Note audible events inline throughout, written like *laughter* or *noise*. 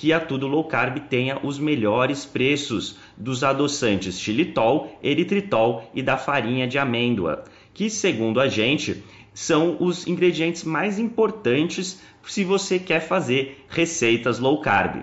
que a Tudo Low Carb tenha os melhores preços dos adoçantes xilitol, eritritol e da farinha de amêndoa, que segundo a gente são os ingredientes mais importantes se você quer fazer receitas low carb.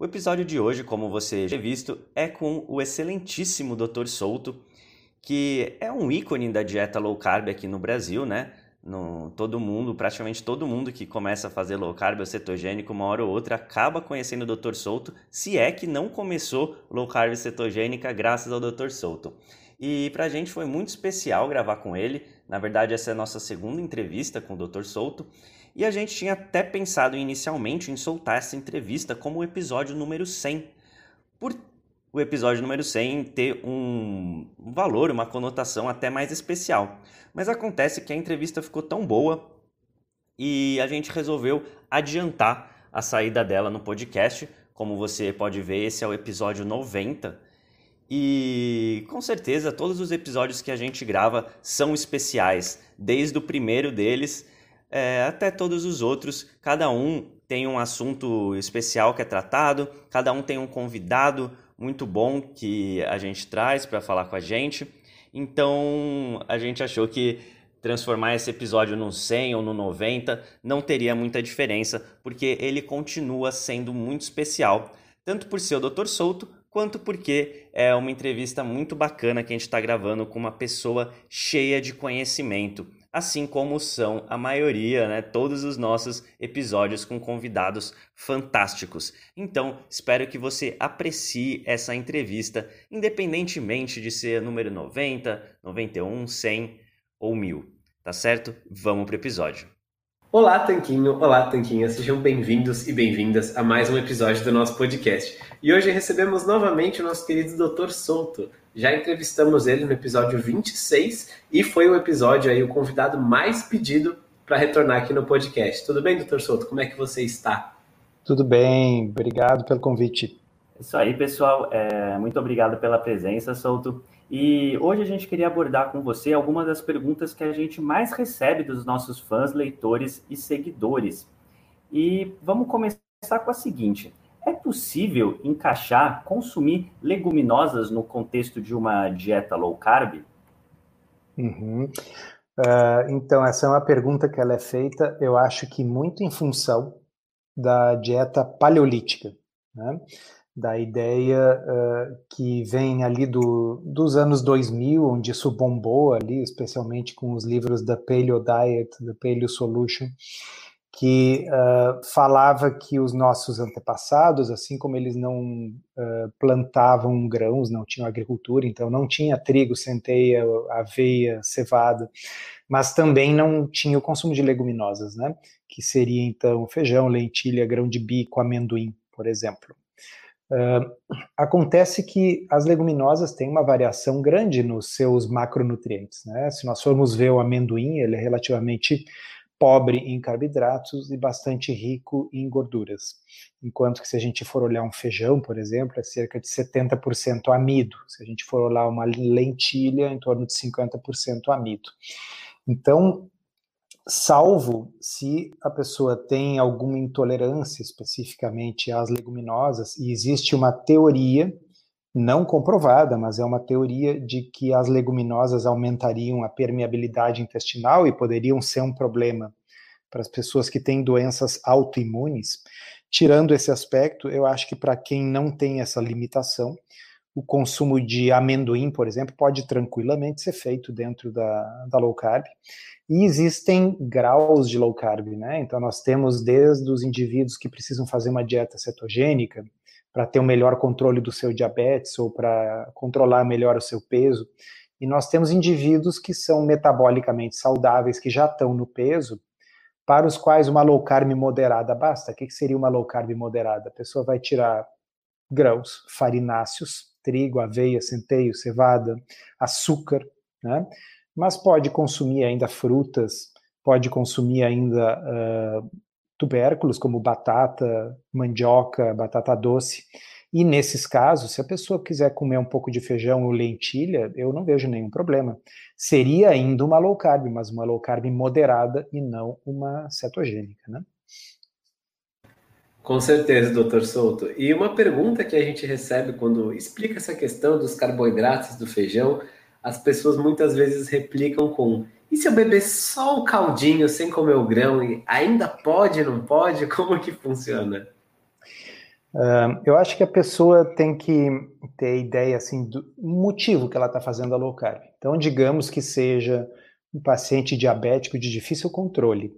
O episódio de hoje, como você já visto, é com o excelentíssimo Dr. Souto, que é um ícone da dieta low carb aqui no Brasil, né? No, todo mundo, praticamente todo mundo que começa a fazer low carb ou cetogênico, uma hora ou outra, acaba conhecendo o Dr. Souto, se é que não começou low carb cetogênica graças ao Dr. Souto. E pra gente foi muito especial gravar com ele. Na verdade, essa é a nossa segunda entrevista com o Dr. Souto. E a gente tinha até pensado inicialmente em soltar essa entrevista como o episódio número 100, por o episódio número 100 ter um valor, uma conotação até mais especial. Mas acontece que a entrevista ficou tão boa e a gente resolveu adiantar a saída dela no podcast. Como você pode ver, esse é o episódio 90. E com certeza todos os episódios que a gente grava são especiais, desde o primeiro deles é, até todos os outros. Cada um tem um assunto especial que é tratado, cada um tem um convidado muito bom que a gente traz para falar com a gente. Então a gente achou que transformar esse episódio no 100 ou no 90 não teria muita diferença, porque ele continua sendo muito especial, tanto por ser o Dr. Souto, quanto porque é uma entrevista muito bacana que a gente está gravando com uma pessoa cheia de conhecimento, assim como são a maioria, né, todos os nossos episódios com convidados fantásticos. Então, espero que você aprecie essa entrevista, independentemente de ser número 90, 91, 100 ou 1000, tá certo? Vamos pro episódio. Olá, Tanquinho! Olá, Tanquinha! Sejam bem-vindos e bem-vindas a mais um episódio do nosso podcast. E hoje recebemos novamente o nosso querido Dr. Souto. Já entrevistamos ele no episódio 26 e foi o episódio aí, o convidado mais pedido para retornar aqui no podcast. Tudo bem, Dr. Souto? Como é que você está? Tudo bem, obrigado pelo convite. Isso aí, pessoal. É, muito obrigado pela presença, Souto. E hoje a gente queria abordar com você algumas das perguntas que a gente mais recebe dos nossos fãs, leitores e seguidores. E vamos começar com a seguinte: é possível encaixar, consumir leguminosas no contexto de uma dieta low carb? Uhum. Uh, então, essa é uma pergunta que ela é feita, eu acho que muito em função da dieta paleolítica. Né? da ideia uh, que vem ali do, dos anos 2000, onde isso bombou ali, especialmente com os livros da Paleo Diet, da Paleo Solution, que uh, falava que os nossos antepassados, assim como eles não uh, plantavam grãos, não tinham agricultura, então não tinha trigo, centeia, aveia, cevada, mas também não tinha o consumo de leguminosas, né? Que seria então feijão, lentilha, grão de bico, amendoim, por exemplo. Uh, acontece que as leguminosas têm uma variação grande nos seus macronutrientes. Né? Se nós formos ver o amendoim, ele é relativamente pobre em carboidratos e bastante rico em gorduras. Enquanto que se a gente for olhar um feijão, por exemplo, é cerca de 70% amido. Se a gente for olhar uma lentilha, em torno de 50% amido. Então, salvo se a pessoa tem alguma intolerância especificamente às leguminosas, e existe uma teoria, não comprovada, mas é uma teoria de que as leguminosas aumentariam a permeabilidade intestinal e poderiam ser um problema para as pessoas que têm doenças autoimunes. Tirando esse aspecto, eu acho que para quem não tem essa limitação, o consumo de amendoim, por exemplo, pode tranquilamente ser feito dentro da, da low carb. E existem graus de low carb, né? Então nós temos desde os indivíduos que precisam fazer uma dieta cetogênica para ter um melhor controle do seu diabetes ou para controlar melhor o seu peso. E nós temos indivíduos que são metabolicamente saudáveis, que já estão no peso, para os quais uma low carb moderada basta. O que seria uma low carb moderada? A pessoa vai tirar grãos farináceos, trigo, aveia, centeio, cevada, açúcar, né? mas pode consumir ainda frutas, pode consumir ainda uh, tubérculos como batata, mandioca, batata doce. E nesses casos, se a pessoa quiser comer um pouco de feijão ou lentilha, eu não vejo nenhum problema. Seria ainda uma low carb, mas uma low carb moderada e não uma cetogênica, né? Com certeza, doutor Souto. E uma pergunta que a gente recebe quando explica essa questão dos carboidratos do feijão as pessoas muitas vezes replicam com: e se eu beber só o caldinho sem comer o grão, ainda pode, não pode? *laughs* Como que funciona? Eu acho que a pessoa tem que ter ideia assim do motivo que ela está fazendo a low carb. Então, digamos que seja um paciente diabético de difícil controle.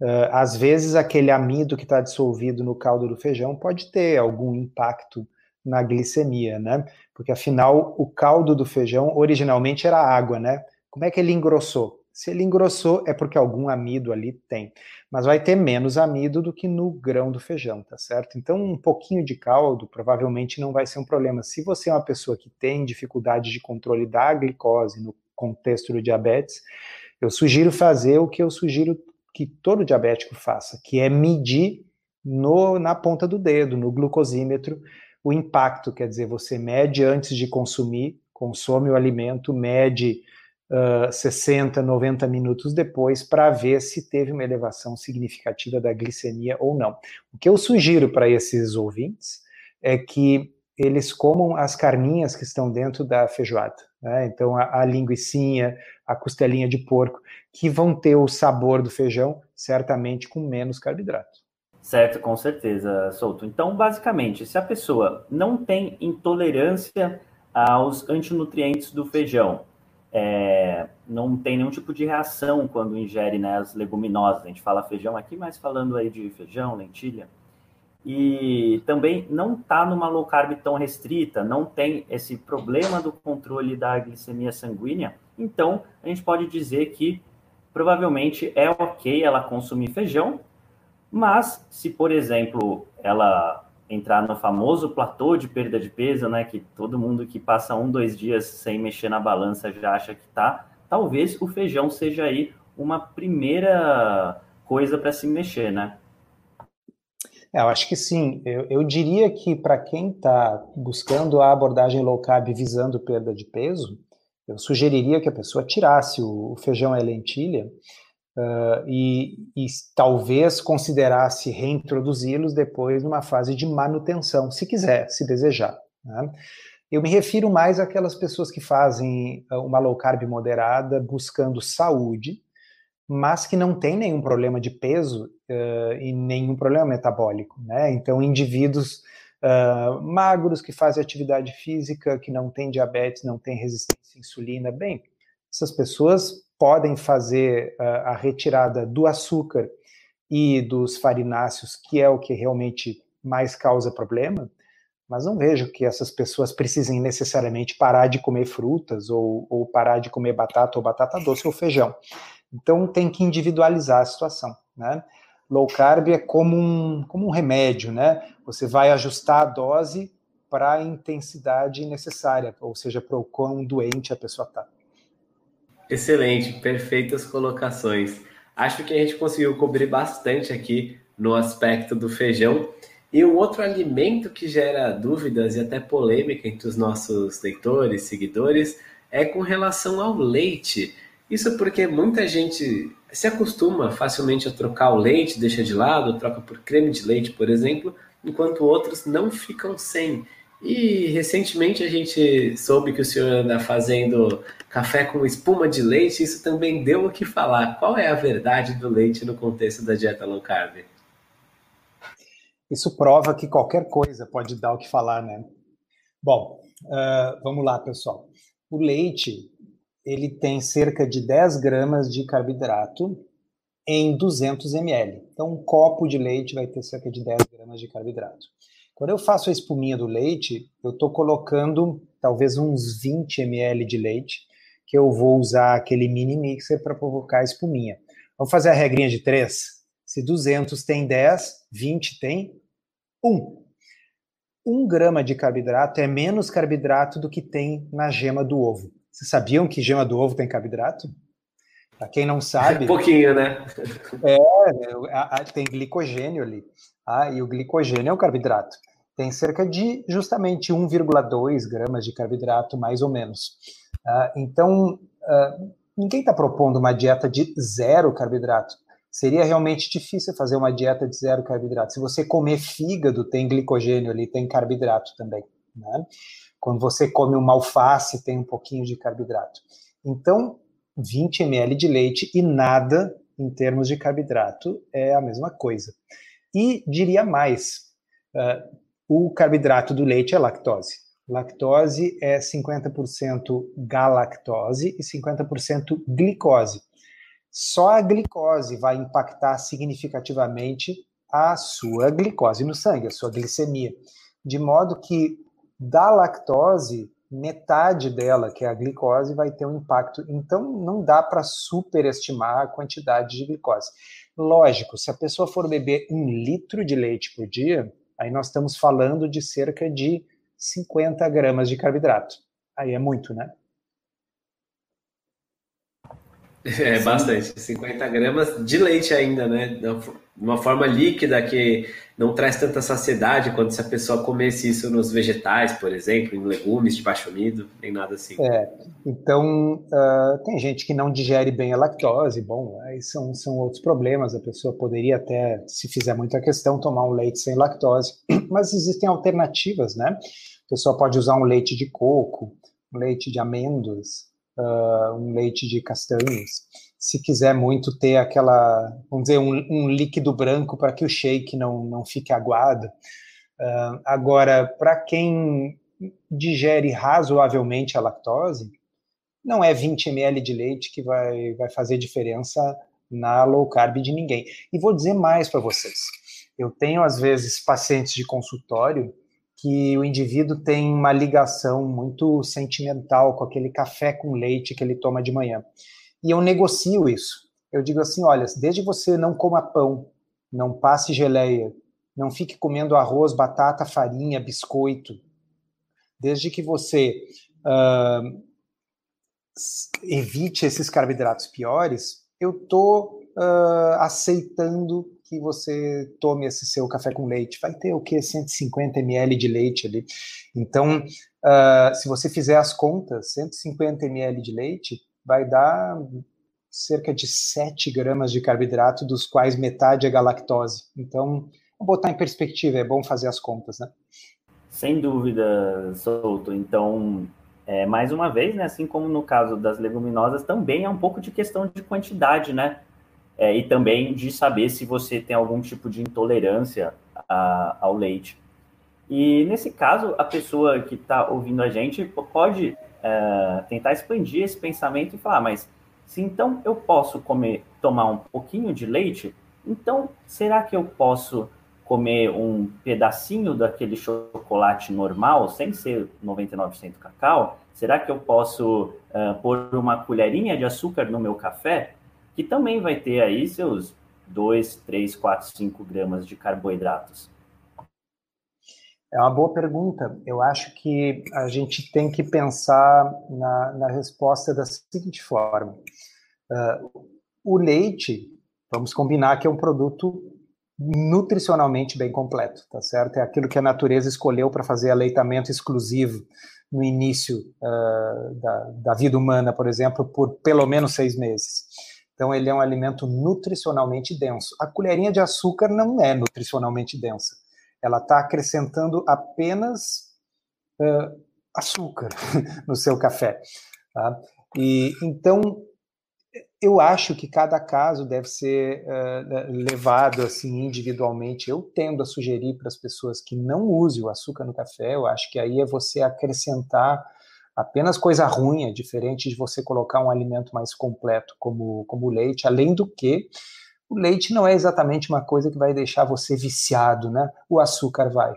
Uh, às vezes, aquele amido que está dissolvido no caldo do feijão pode ter algum impacto na glicemia, né? Porque afinal o caldo do feijão originalmente era água, né? Como é que ele engrossou? Se ele engrossou é porque algum amido ali tem, mas vai ter menos amido do que no grão do feijão, tá certo? Então um pouquinho de caldo provavelmente não vai ser um problema. Se você é uma pessoa que tem dificuldade de controle da glicose no contexto do diabetes, eu sugiro fazer o que eu sugiro que todo diabético faça, que é medir no, na ponta do dedo, no glucosímetro, o impacto, quer dizer, você mede antes de consumir, consome o alimento, mede uh, 60, 90 minutos depois para ver se teve uma elevação significativa da glicemia ou não. O que eu sugiro para esses ouvintes é que eles comam as carninhas que estão dentro da feijoada. Né? Então, a, a linguiçinha, a costelinha de porco, que vão ter o sabor do feijão, certamente com menos carboidrato. Certo, com certeza, Souto. Então, basicamente, se a pessoa não tem intolerância aos antinutrientes do feijão, é, não tem nenhum tipo de reação quando ingere né, as leguminosas, a gente fala feijão aqui, mas falando aí de feijão, lentilha, e também não está numa low carb tão restrita, não tem esse problema do controle da glicemia sanguínea, então a gente pode dizer que provavelmente é ok ela consumir feijão, mas se, por exemplo, ela entrar no famoso platô de perda de peso, né, que todo mundo que passa um, dois dias sem mexer na balança já acha que tá, talvez o feijão seja aí uma primeira coisa para se mexer, né? É, eu acho que sim. Eu, eu diria que para quem está buscando a abordagem low carb visando perda de peso, eu sugeriria que a pessoa tirasse o, o feijão e a lentilha uh, e, e, talvez considerasse reintroduzi-los depois numa fase de manutenção, se quiser, se desejar. Né? Eu me refiro mais àquelas pessoas que fazem uma low carb moderada buscando saúde, mas que não tem nenhum problema de peso uh, e nenhum problema metabólico, né? Então, indivíduos uh, magros que fazem atividade física, que não têm diabetes, não têm resistência à insulina, bem, essas pessoas podem fazer uh, a retirada do açúcar e dos farináceos, que é o que realmente mais causa problema, mas não vejo que essas pessoas precisem necessariamente parar de comer frutas ou, ou parar de comer batata ou batata doce ou feijão. Então tem que individualizar a situação, né? Low carb é como um, como um remédio, né? Você vai ajustar a dose para a intensidade necessária, ou seja, para o quão doente a pessoa está. Excelente, perfeitas colocações. Acho que a gente conseguiu cobrir bastante aqui no aspecto do feijão. E um outro alimento que gera dúvidas e até polêmica entre os nossos leitores, seguidores, é com relação ao leite. Isso porque muita gente se acostuma facilmente a trocar o leite, deixa de lado, troca por creme de leite, por exemplo, enquanto outros não ficam sem. E recentemente a gente soube que o senhor anda fazendo café com espuma de leite, isso também deu o que falar. Qual é a verdade do leite no contexto da dieta low carb? Isso prova que qualquer coisa pode dar o que falar, né? Bom, uh, vamos lá, pessoal. O leite ele tem cerca de 10 gramas de carboidrato em 200 ml. Então, um copo de leite vai ter cerca de 10 gramas de carboidrato. Quando eu faço a espuminha do leite, eu estou colocando talvez uns 20 ml de leite, que eu vou usar aquele mini mixer para provocar a espuminha. Vamos fazer a regrinha de 3? Se 200 tem 10, 20 tem 1. 1 grama de carboidrato é menos carboidrato do que tem na gema do ovo. Vocês sabiam que gema do ovo tem carboidrato? Para quem não sabe. Um *laughs* pouquinho, né? É, tem glicogênio ali. Ah, e o glicogênio é o carboidrato. Tem cerca de justamente 1,2 gramas de carboidrato, mais ou menos. Ah, então, ah, ninguém está propondo uma dieta de zero carboidrato. Seria realmente difícil fazer uma dieta de zero carboidrato. Se você comer fígado, tem glicogênio ali, tem carboidrato também. Né? Quando você come uma alface, tem um pouquinho de carboidrato. Então, 20 ml de leite e nada em termos de carboidrato é a mesma coisa. E diria mais: uh, o carboidrato do leite é lactose. Lactose é 50% galactose e 50% glicose. Só a glicose vai impactar significativamente a sua glicose no sangue, a sua glicemia. De modo que da lactose, metade dela, que é a glicose, vai ter um impacto. Então, não dá para superestimar a quantidade de glicose. Lógico, se a pessoa for beber um litro de leite por dia, aí nós estamos falando de cerca de 50 gramas de carboidrato. Aí é muito, né? É bastante, 50 gramas de leite ainda, né? Uma forma líquida que não traz tanta saciedade quanto se a pessoa comesse isso nos vegetais, por exemplo, em legumes de baixo amido, nem nada assim. É, então uh, tem gente que não digere bem a lactose, bom, aí são, são outros problemas, a pessoa poderia até, se fizer muita questão, tomar um leite sem lactose, *clears throat* mas existem alternativas, né? A pessoa pode usar um leite de coco, um leite de amêndoas, uh, um leite de castanhas. Se quiser muito ter aquela, vamos dizer, um, um líquido branco para que o shake não, não fique aguado. Uh, agora, para quem digere razoavelmente a lactose, não é 20 ml de leite que vai, vai fazer diferença na low carb de ninguém. E vou dizer mais para vocês. Eu tenho, às vezes, pacientes de consultório que o indivíduo tem uma ligação muito sentimental com aquele café com leite que ele toma de manhã. E eu negocio isso. Eu digo assim: olha, desde você não coma pão, não passe geleia, não fique comendo arroz, batata, farinha, biscoito, desde que você uh, evite esses carboidratos piores, eu estou uh, aceitando que você tome esse seu café com leite. Vai ter o que? 150 ml de leite ali. Então, uh, se você fizer as contas, 150 ml de leite vai dar cerca de 7 gramas de carboidrato, dos quais metade é galactose. Então, vou botar em perspectiva, é bom fazer as contas, né? Sem dúvida, Souto. Então, é, mais uma vez, né, assim como no caso das leguminosas, também é um pouco de questão de quantidade, né? É, e também de saber se você tem algum tipo de intolerância a, ao leite. E nesse caso, a pessoa que está ouvindo a gente pode é, tentar expandir esse pensamento e falar, mas se então eu posso comer, tomar um pouquinho de leite, então será que eu posso comer um pedacinho daquele chocolate normal, sem ser 99% cacau? Será que eu posso uh, pôr uma colherinha de açúcar no meu café? Que também vai ter aí seus 2, 3, 4, 5 gramas de carboidratos? É uma boa pergunta. Eu acho que a gente tem que pensar na, na resposta da seguinte forma: uh, o leite, vamos combinar que é um produto nutricionalmente bem completo, tá certo? É aquilo que a natureza escolheu para fazer aleitamento exclusivo no início uh, da, da vida humana, por exemplo, por pelo menos seis meses. Então, ele é um alimento nutricionalmente denso. A colherinha de açúcar não é nutricionalmente densa. Ela está acrescentando apenas uh, açúcar *laughs* no seu café. Tá? E então eu acho que cada caso deve ser uh, levado assim individualmente. Eu tendo a sugerir para as pessoas que não usem o açúcar no café. Eu acho que aí é você acrescentar apenas coisa ruim, é diferente de você colocar um alimento mais completo como, como o leite, além do que o leite não é exatamente uma coisa que vai deixar você viciado, né? O açúcar vai.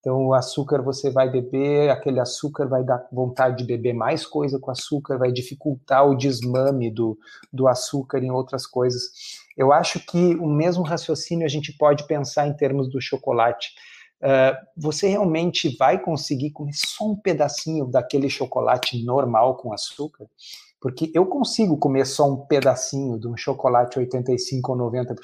Então, o açúcar você vai beber, aquele açúcar vai dar vontade de beber mais coisa com açúcar, vai dificultar o desmame do, do açúcar em outras coisas. Eu acho que o mesmo raciocínio a gente pode pensar em termos do chocolate. Uh, você realmente vai conseguir comer só um pedacinho daquele chocolate normal com açúcar? Porque eu consigo comer só um pedacinho de um chocolate 85 ou 90%,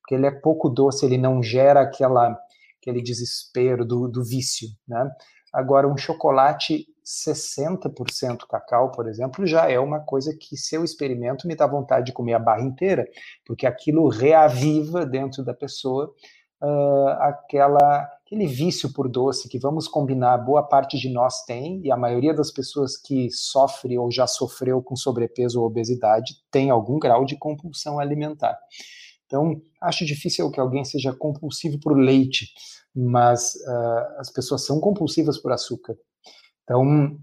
porque ele é pouco doce, ele não gera aquela, aquele desespero do, do vício, né? Agora, um chocolate 60% cacau, por exemplo, já é uma coisa que, se eu experimento, me dá vontade de comer a barra inteira, porque aquilo reaviva dentro da pessoa uh, aquela, aquele vício por doce que, vamos combinar, boa parte de nós tem, e a maioria das pessoas que sofre ou já sofreu com sobrepeso ou obesidade tem algum grau de compulsão alimentar. Então, acho difícil que alguém seja compulsivo por leite, mas uh, as pessoas são compulsivas por açúcar. Então,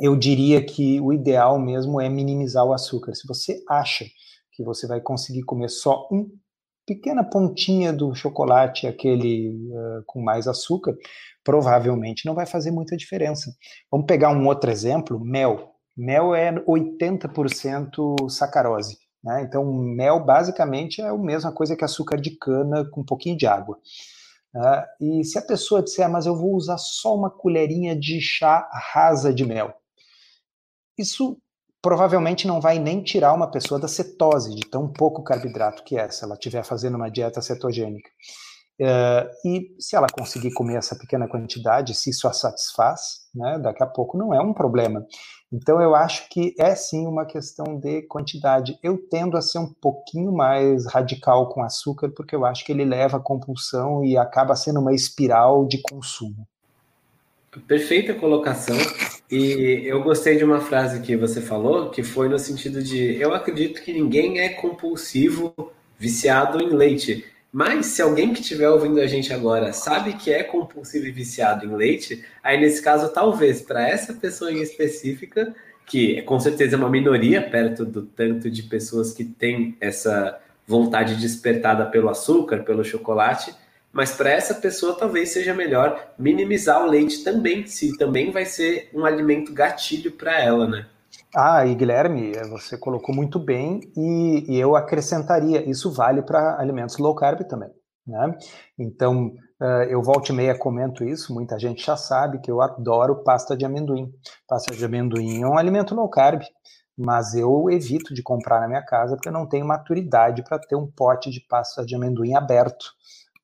eu diria que o ideal mesmo é minimizar o açúcar. Se você acha que você vai conseguir comer só um pequena pontinha do chocolate, aquele uh, com mais açúcar, provavelmente não vai fazer muita diferença. Vamos pegar um outro exemplo: mel. Mel é 80% sacarose. Né? Então, mel basicamente é a mesma coisa que açúcar de cana com um pouquinho de água. Uh, e se a pessoa disser, ah, mas eu vou usar só uma colherinha de chá rasa de mel, isso provavelmente não vai nem tirar uma pessoa da cetose, de tão pouco carboidrato que é, se ela estiver fazendo uma dieta cetogênica. Uh, e se ela conseguir comer essa pequena quantidade, se isso a satisfaz, né, daqui a pouco não é um problema. Então eu acho que é sim uma questão de quantidade. Eu tendo a ser um pouquinho mais radical com açúcar, porque eu acho que ele leva a compulsão e acaba sendo uma espiral de consumo. Perfeita colocação. E eu gostei de uma frase que você falou, que foi no sentido de: eu acredito que ninguém é compulsivo, viciado em leite. Mas se alguém que estiver ouvindo a gente agora sabe que é compulsivo e viciado em leite, aí nesse caso, talvez para essa pessoa em específica, que com certeza é uma minoria perto do tanto de pessoas que têm essa vontade despertada pelo açúcar, pelo chocolate, mas para essa pessoa talvez seja melhor minimizar o leite também, se também vai ser um alimento gatilho para ela, né? Ah, e Guilherme, você colocou muito bem, e, e eu acrescentaria: isso vale para alimentos low carb também. Né? Então, uh, eu volto e meia comento isso, muita gente já sabe que eu adoro pasta de amendoim. Pasta de amendoim é um alimento low carb, mas eu evito de comprar na minha casa porque eu não tenho maturidade para ter um pote de pasta de amendoim aberto,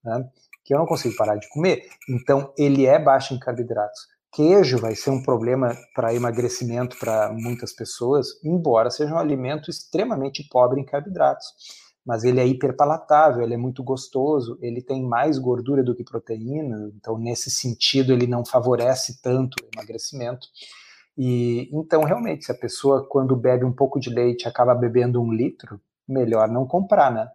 né? que eu não consigo parar de comer. Então, ele é baixo em carboidratos. Queijo vai ser um problema para emagrecimento para muitas pessoas, embora seja um alimento extremamente pobre em carboidratos. Mas ele é hiperpalatável, ele é muito gostoso, ele tem mais gordura do que proteína, então nesse sentido ele não favorece tanto o emagrecimento. E então realmente, se a pessoa quando bebe um pouco de leite acaba bebendo um litro, melhor não comprar, né?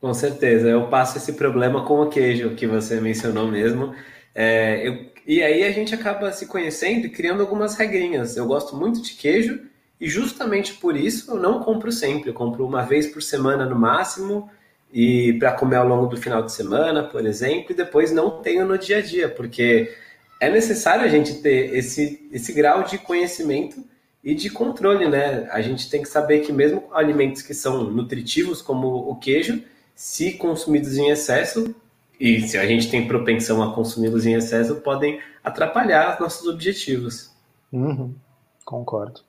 Com certeza, eu passo esse problema com o queijo que você mencionou mesmo. É, eu, e aí a gente acaba se conhecendo e criando algumas regrinhas. Eu gosto muito de queijo e justamente por isso eu não compro sempre. Eu compro uma vez por semana no máximo e para comer ao longo do final de semana, por exemplo, e depois não tenho no dia a dia, porque é necessário a gente ter esse, esse grau de conhecimento e de controle, né? A gente tem que saber que mesmo alimentos que são nutritivos, como o queijo, se consumidos em excesso, e se a gente tem propensão a consumi-los em excesso, podem atrapalhar nossos objetivos. Uhum, concordo.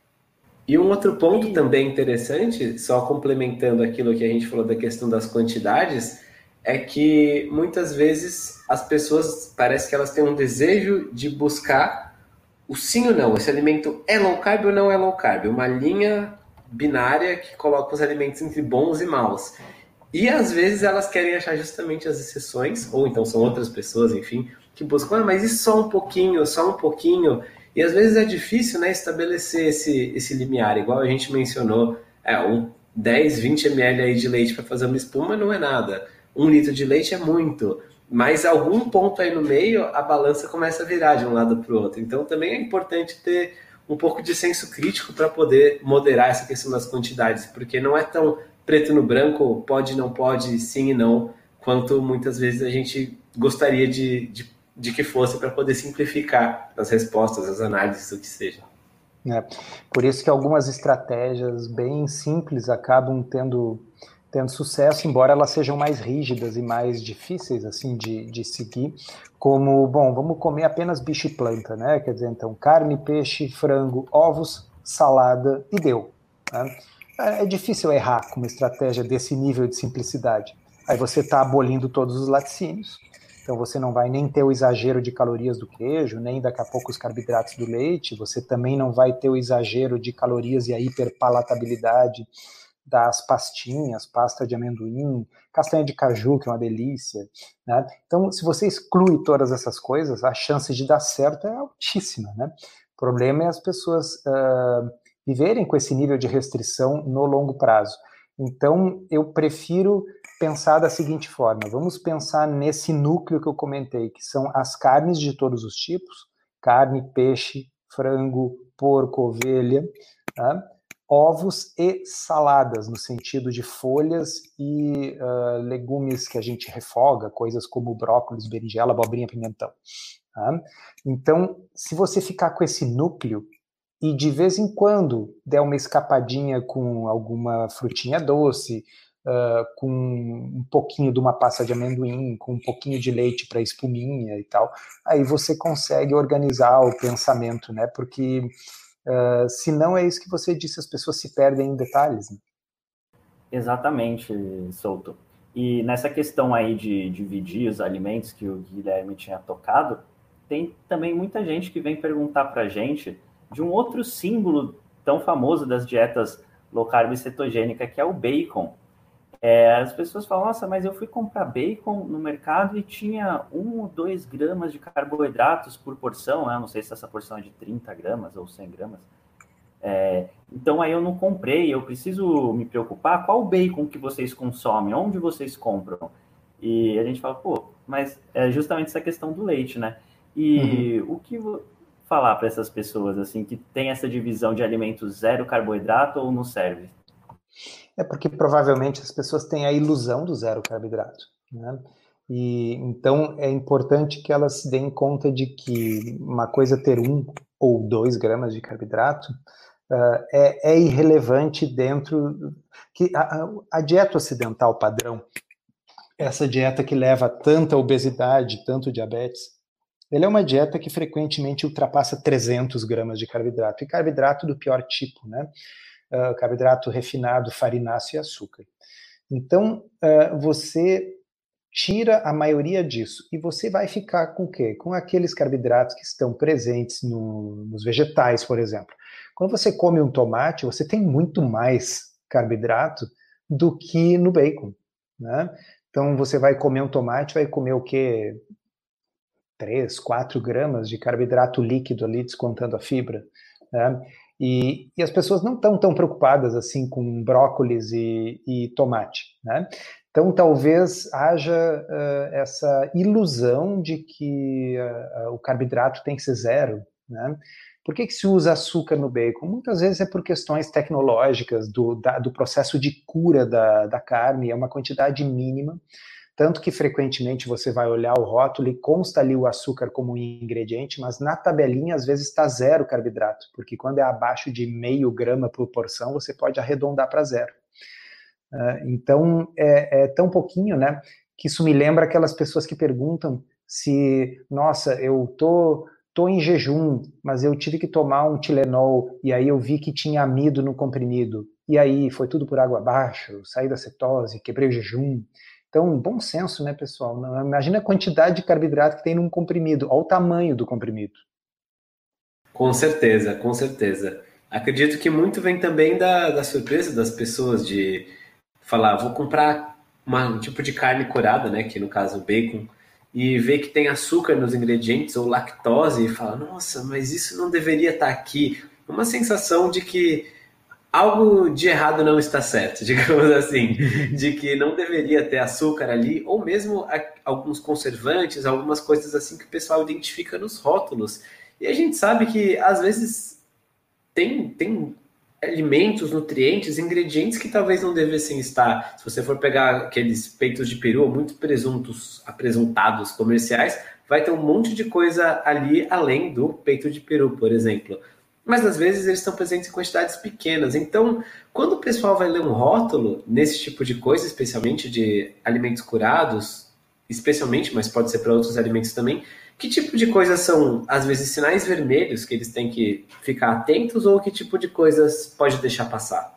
E um outro ponto também interessante, só complementando aquilo que a gente falou da questão das quantidades, é que muitas vezes as pessoas parece que elas têm um desejo de buscar o sim ou não, esse alimento é low carb ou não é low carb, uma linha binária que coloca os alimentos entre bons e maus. E às vezes elas querem achar justamente as exceções, ou então são outras pessoas, enfim, que buscam, ah, mas isso só um pouquinho, só um pouquinho. E às vezes é difícil né, estabelecer esse, esse limiar, igual a gente mencionou, é, um 10, 20 ml aí de leite para fazer uma espuma não é nada. Um litro de leite é muito. Mas algum ponto aí no meio, a balança começa a virar de um lado para o outro. Então também é importante ter um pouco de senso crítico para poder moderar essa questão das quantidades, porque não é tão preto no branco, pode, não pode, sim e não, quanto muitas vezes a gente gostaria de, de, de que fosse para poder simplificar as respostas, as análises, o que seja. É, por isso que algumas estratégias bem simples acabam tendo, tendo sucesso, embora elas sejam mais rígidas e mais difíceis assim de, de seguir, como, bom, vamos comer apenas bicho e planta, né? Quer dizer, então, carne, peixe, frango, ovos, salada e deu. Né? É difícil errar com uma estratégia desse nível de simplicidade. Aí você está abolindo todos os laticínios, então você não vai nem ter o exagero de calorias do queijo, nem daqui a pouco os carboidratos do leite, você também não vai ter o exagero de calorias e a hiperpalatabilidade das pastinhas, pasta de amendoim, castanha de caju, que é uma delícia. Né? Então, se você exclui todas essas coisas, a chance de dar certo é altíssima. Né? O problema é as pessoas uh, viverem com esse nível de restrição no longo prazo. Então, eu prefiro pensar da seguinte forma: vamos pensar nesse núcleo que eu comentei, que são as carnes de todos os tipos carne, peixe, frango, porco, ovelha, tá? ovos e saladas, no sentido de folhas e uh, legumes que a gente refoga, coisas como brócolis, berinjela, abobrinha, pimentão. Tá? Então, se você ficar com esse núcleo, e de vez em quando der uma escapadinha com alguma frutinha doce, uh, com um pouquinho de uma pasta de amendoim, com um pouquinho de leite para espuminha e tal, aí você consegue organizar o pensamento, né? Porque Uh, se não é isso que você disse, as pessoas se perdem em detalhes. Né? Exatamente, Souto. E nessa questão aí de dividir os alimentos que o Guilherme tinha tocado, tem também muita gente que vem perguntar para a gente de um outro símbolo tão famoso das dietas low carb cetogênica, que é o bacon. É, as pessoas falam, nossa, mas eu fui comprar bacon no mercado e tinha um ou dois gramas de carboidratos por porção, né? não sei se essa porção é de 30 gramas ou 100 gramas. É, então aí eu não comprei, eu preciso me preocupar qual bacon que vocês consomem, onde vocês compram. E a gente fala, pô, mas é justamente essa questão do leite, né? E uhum. o que falar para essas pessoas assim que tem essa divisão de alimentos zero carboidrato ou não serve? É porque provavelmente as pessoas têm a ilusão do zero carboidrato, né? E então é importante que elas se deem conta de que uma coisa ter um ou dois gramas de carboidrato uh, é, é, irrelevante dentro que a, a, dieta ocidental padrão, essa dieta que leva tanta obesidade, tanto diabetes, ele é uma dieta que frequentemente ultrapassa 300 gramas de carboidrato, e carboidrato do pior tipo, né? Uh, carboidrato refinado, farináceo e açúcar. Então, uh, você tira a maioria disso e você vai ficar com o quê? Com aqueles carboidratos que estão presentes no, nos vegetais, por exemplo. Quando você come um tomate, você tem muito mais carboidrato do que no bacon, né? Então, você vai comer um tomate, vai comer o quê? 3, 4 gramas de carboidrato líquido ali, descontando a fibra. Né? E, e, as pessoas não estão tão preocupadas assim com brócolis e, e tomate. Né? Então, talvez haja uh, essa ilusão de que uh, o carboidrato tem que ser zero. Né? Por que, que se usa açúcar no bacon? Muitas vezes é por questões tecnológicas do, da, do processo de cura da, da carne, é uma quantidade mínima. Tanto que frequentemente você vai olhar o rótulo e consta ali o açúcar como um ingrediente, mas na tabelinha às vezes está zero carboidrato, porque quando é abaixo de meio grama por porção, você pode arredondar para zero. Uh, então é, é, tão pouquinho, né? Que isso me lembra aquelas pessoas que perguntam se, nossa, eu tô tô em jejum, mas eu tive que tomar um Tilenol e aí eu vi que tinha amido no comprimido. E aí foi tudo por água abaixo, saí da cetose, quebrei o jejum. Então, bom senso, né, pessoal? Imagina a quantidade de carboidrato que tem num comprimido, olha o tamanho do comprimido. Com certeza, com certeza. Acredito que muito vem também da, da surpresa das pessoas de falar, vou comprar uma, um tipo de carne curada, né, que no caso bacon, e ver que tem açúcar nos ingredientes ou lactose e fala, nossa, mas isso não deveria estar aqui. Uma sensação de que algo de errado não está certo, *laughs* digamos assim, de que não deveria ter açúcar ali, ou mesmo alguns conservantes, algumas coisas assim que o pessoal identifica nos rótulos. E a gente sabe que às vezes tem, tem alimentos, nutrientes, ingredientes que talvez não devessem estar. Se você for pegar aqueles peitos de peru, muito presuntos, apresentados comerciais, vai ter um monte de coisa ali além do peito de peru, por exemplo mas às vezes eles estão presentes em quantidades pequenas. Então, quando o pessoal vai ler um rótulo nesse tipo de coisa, especialmente de alimentos curados, especialmente, mas pode ser para outros alimentos também, que tipo de coisas são, às vezes, sinais vermelhos que eles têm que ficar atentos ou que tipo de coisas pode deixar passar?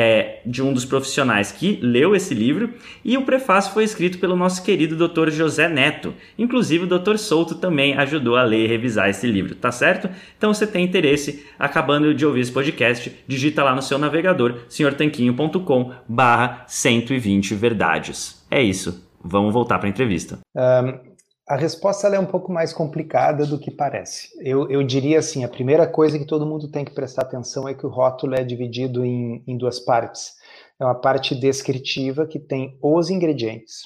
é, de um dos profissionais que leu esse livro e o prefácio foi escrito pelo nosso querido Dr. José Neto. Inclusive o Dr. Souto também ajudou a ler e revisar esse livro, tá certo? Então se tem interesse, acabando de ouvir esse podcast, digita lá no seu navegador senhortanquinho.com barra 120 verdades. É isso, vamos voltar para a entrevista. Um, A resposta é um pouco mais complicada do que parece. Eu, eu, diria assim: a primeira coisa que todo mundo tem que prestar atenção é que o rótulo é dividido em, em duas partes. É uma parte descritiva que tem os ingredientes.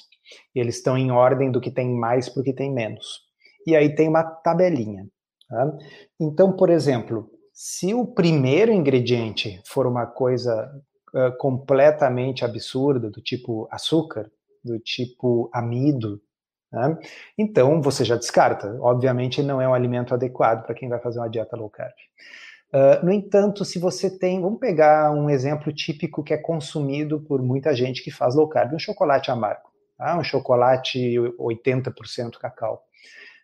E eles estão em ordem do que tem mais para o que tem menos. E aí tem uma tabelinha. Tá? Então, por exemplo, se o primeiro ingrediente for uma coisa uh, completamente absurda, do tipo açúcar, do tipo amido, né? Então, você já descarta. Obviamente, não é um alimento adequado para quem vai fazer uma dieta low carb. Uh, no entanto, se você tem, vamos pegar um exemplo típico que é consumido por muita gente que faz low carb, um chocolate amargo, tá? um chocolate 80% cacau.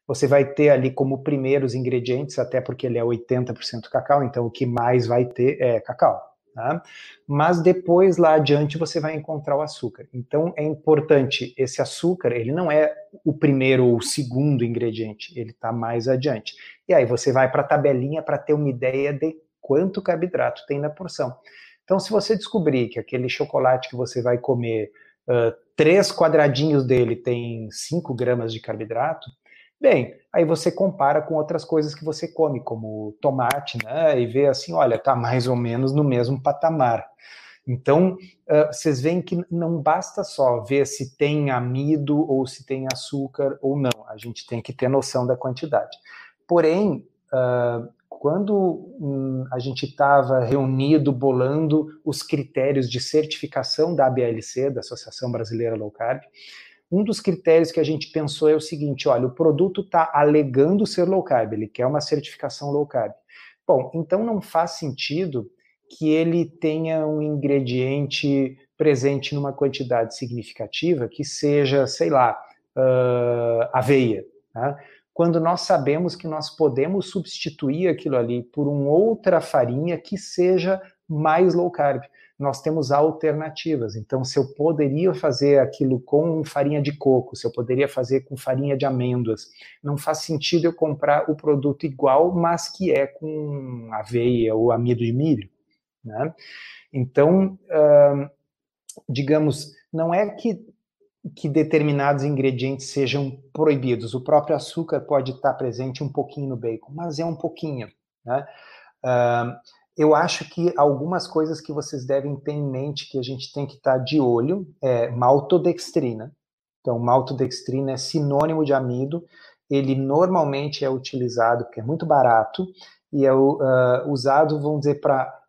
Você vai ter ali como primeiros ingredientes, até porque ele é 80% cacau, então o que mais vai ter é cacau. Tá? Mas depois lá adiante você vai encontrar o açúcar. Então é importante esse açúcar, ele não é o primeiro ou o segundo ingrediente, ele está mais adiante. E aí você vai para a tabelinha para ter uma ideia de quanto carboidrato tem na porção. Então se você descobrir que aquele chocolate que você vai comer, uh, três quadradinhos dele tem 5 gramas de carboidrato, Bem, aí você compara com outras coisas que você come, como tomate, né? E vê assim, olha, tá mais ou menos no mesmo patamar. Então, uh, vocês veem que não basta só ver se tem amido ou se tem açúcar ou não. A gente tem que ter noção da quantidade. Porém, uh, quando um, a gente estava reunido, bolando os critérios de certificação da ABLC, da Associação Brasileira Low Carb, um dos critérios que a gente pensou é o seguinte: olha, o produto está alegando ser low carb, ele quer uma certificação low carb. Bom, então não faz sentido que ele tenha um ingrediente presente numa quantidade significativa que seja, sei lá, uh, aveia. Tá? Quando nós sabemos que nós podemos substituir aquilo ali por uma outra farinha que seja mais low carb nós temos alternativas. Então, se eu poderia fazer aquilo com farinha de coco, se eu poderia fazer com farinha de amêndoas, não faz sentido eu comprar o produto igual, mas que é com aveia ou amido de milho. Né? Então, digamos, não é que, que determinados ingredientes sejam proibidos. O próprio açúcar pode estar presente um pouquinho no bacon, mas é um pouquinho. Né? Uh, eu acho que algumas coisas que vocês devem ter em mente que a gente tem que estar tá de olho é maltodextrina. Então, maltodextrina é sinônimo de amido. Ele normalmente é utilizado porque é muito barato e é uh, usado, vamos dizer, para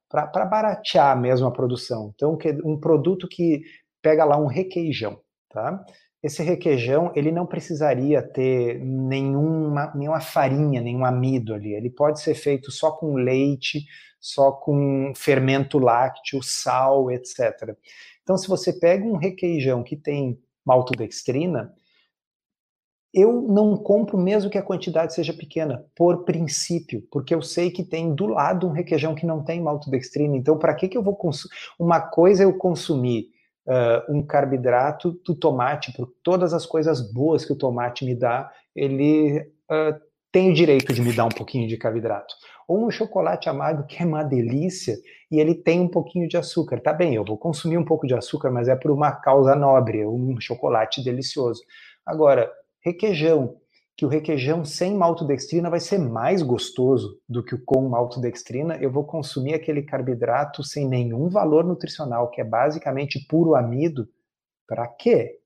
baratear mesmo a produção. Então, um produto que pega lá um requeijão, tá? Esse requeijão, ele não precisaria ter nenhuma, nenhuma farinha, nenhum amido ali. Ele pode ser feito só com leite, só com fermento lácteo, sal, etc. Então, se você pega um requeijão que tem maltodextrina, eu não compro mesmo que a quantidade seja pequena, por princípio, porque eu sei que tem do lado um requeijão que não tem maltodextrina. Então, para que, que eu vou consumir? Uma coisa é eu consumir uh, um carboidrato do tomate, por todas as coisas boas que o tomate me dá, ele uh, tem o direito de me dar um pouquinho de carboidrato ou um chocolate amargo que é uma delícia e ele tem um pouquinho de açúcar. Tá bem, eu vou consumir um pouco de açúcar, mas é por uma causa nobre, um chocolate delicioso. Agora, requeijão, que o requeijão sem maltodextrina vai ser mais gostoso do que o com maltodextrina, eu vou consumir aquele carboidrato sem nenhum valor nutricional, que é basicamente puro amido. Para quê?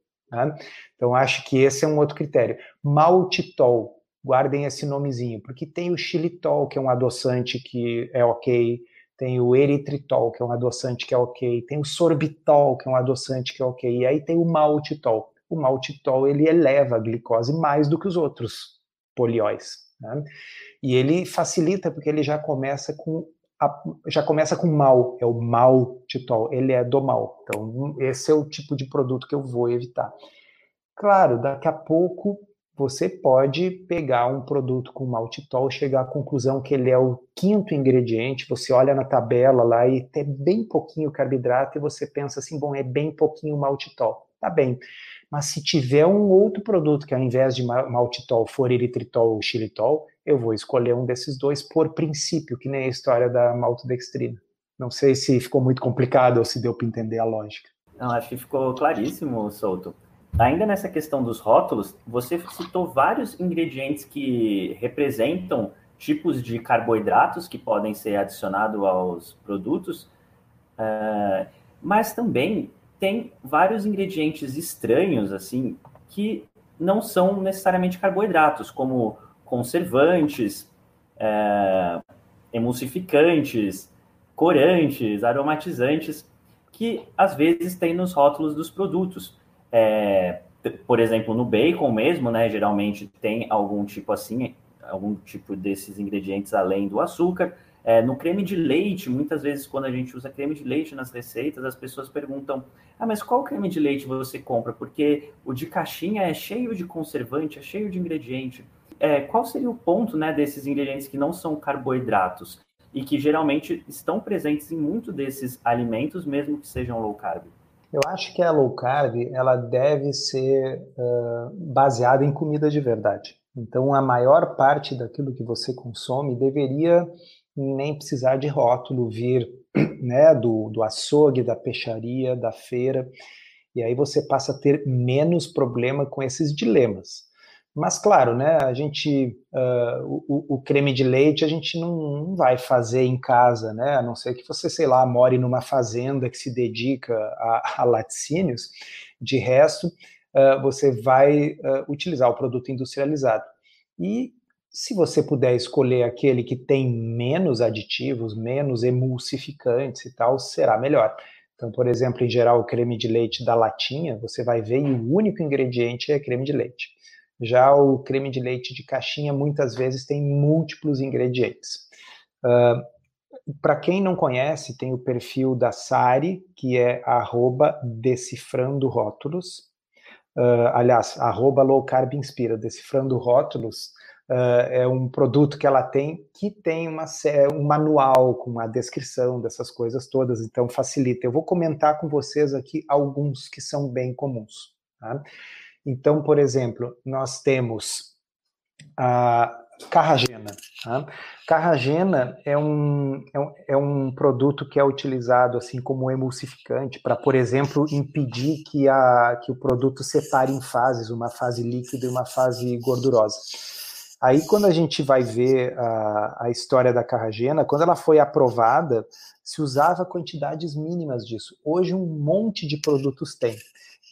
Então, acho que esse é um outro critério. Maltitol guardem esse nomezinho, porque tem o xilitol, que é um adoçante que é ok, tem o eritritol, que é um adoçante que é ok, tem o sorbitol, que é um adoçante que é ok, e aí tem o maltitol. O maltitol, ele eleva a glicose mais do que os outros polióis, né? E ele facilita porque ele já começa com a, já começa com mal, é o maltitol, ele é do mal. Então, esse é o tipo de produto que eu vou evitar. Claro, daqui a pouco você pode pegar um produto com maltitol, chegar à conclusão que ele é o quinto ingrediente, você olha na tabela lá e tem bem pouquinho carboidrato e você pensa assim, bom, é bem pouquinho maltitol. Tá bem. Mas se tiver um outro produto que ao invés de maltitol for eritritol ou xilitol, eu vou escolher um desses dois por princípio, que nem a história da maltodextrina. Não sei se ficou muito complicado ou se deu para entender a lógica. Não, acho que ficou claríssimo, Souto. Ainda nessa questão dos rótulos, você citou vários ingredientes que representam tipos de carboidratos que podem ser adicionados aos produtos, uh, mas também tem vários ingredientes estranhos, assim, que não são necessariamente carboidratos, como conservantes, uh, emulsificantes, corantes, aromatizantes, que às vezes tem nos rótulos dos produtos. É, por exemplo, no bacon mesmo, né? Geralmente tem algum tipo assim, algum tipo desses ingredientes além do açúcar. É, no creme de leite, muitas vezes quando a gente usa creme de leite nas receitas, as pessoas perguntam: ah, mas qual creme de leite você compra? Porque o de caixinha é cheio de conservante, é cheio de ingrediente. É, qual seria o ponto né, desses ingredientes que não são carboidratos? e que geralmente estão presentes em muito desses alimentos, mesmo que sejam low carb? Eu acho que a low carb ela deve ser uh, baseada em comida de verdade. Então, a maior parte daquilo que você consome deveria nem precisar de rótulo, vir *clears throat* né, do, do açougue, da peixaria, da feira, e aí você passa a ter menos problema com esses dilemas. Mas, claro, né, a gente, uh, o, o, creme de leite a gente não, não, vai fazer em casa, né, a não ser que você, sei lá, more numa fazenda que se dedica a, a laticínios, de resto, uh, você vai uh, utilizar o produto industrializado. E se você puder escolher aquele que tem menos aditivos, menos emulsificantes e tal, será melhor. Então, por exemplo, em geral, o creme de leite da latinha, você vai ver e o único ingrediente é creme de leite. Já o creme de leite de caixinha muitas vezes tem múltiplos ingredientes. Uh, Para quem não conhece, tem o perfil da Sari, que é arroba decifrando rótulos. Uh, aliás, arroba low carb inspira, decifrando rótulos. Uh, é um produto que ela tem que tem uma, um manual com a descrição dessas coisas todas, então facilita. Eu vou comentar com vocês aqui alguns que são bem comuns. Tá? Então, por exemplo, nós temos a carragena. Tá? Carragena é um, é, um, é um produto que é utilizado assim como emulsificante para, por exemplo, impedir que, a, que o produto separe em fases, uma fase líquida e uma fase gordurosa. Aí, quando a gente vai ver a, a história da carragena, quando ela foi aprovada, se usava quantidades mínimas disso. Hoje, um monte de produtos tem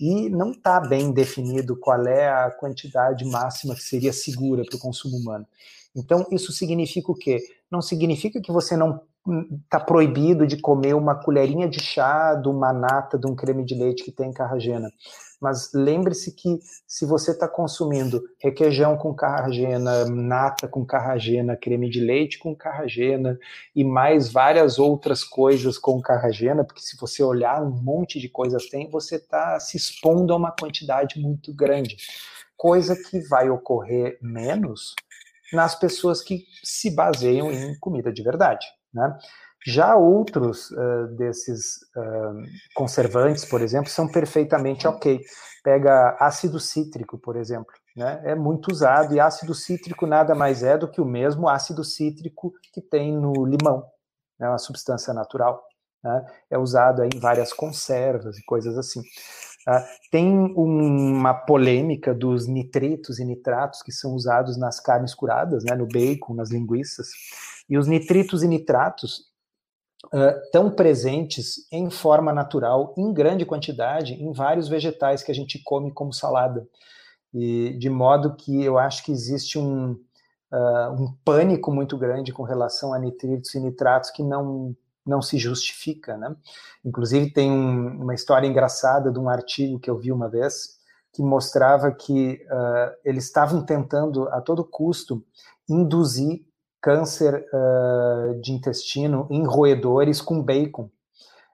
e não está bem definido qual é a quantidade máxima que seria segura para o consumo humano. Então, isso significa o quê? Não significa que você não está proibido de comer uma colherinha de chá de uma nata de um creme de leite que tem carragena. Mas lembre-se que se você está consumindo requeijão com carragena, nata com carragena, creme de leite com carragena e mais várias outras coisas com carragena, porque se você olhar um monte de coisas tem, você está se expondo a uma quantidade muito grande. Coisa que vai ocorrer menos nas pessoas que se baseiam em comida de verdade, né? Já outros uh, desses uh, conservantes, por exemplo, são perfeitamente ok. Pega ácido cítrico, por exemplo, né? é muito usado, e ácido cítrico nada mais é do que o mesmo ácido cítrico que tem no limão, é né? uma substância natural. Né? É usado em várias conservas e coisas assim. Uh, tem uma polêmica dos nitritos e nitratos que são usados nas carnes curadas, né, no bacon, nas linguiças. E os nitritos e nitratos tão presentes em forma natural, em grande quantidade, em vários vegetais que a gente come como salada. E de modo que eu acho que existe um, uh, um pânico muito grande com relação a nitritos e nitratos que não não se justifica, né? Inclusive tem um, uma história engraçada de um artigo que eu vi uma vez que mostrava que uh, eles estavam tentando a todo custo induzir câncer uh, de intestino em roedores com bacon.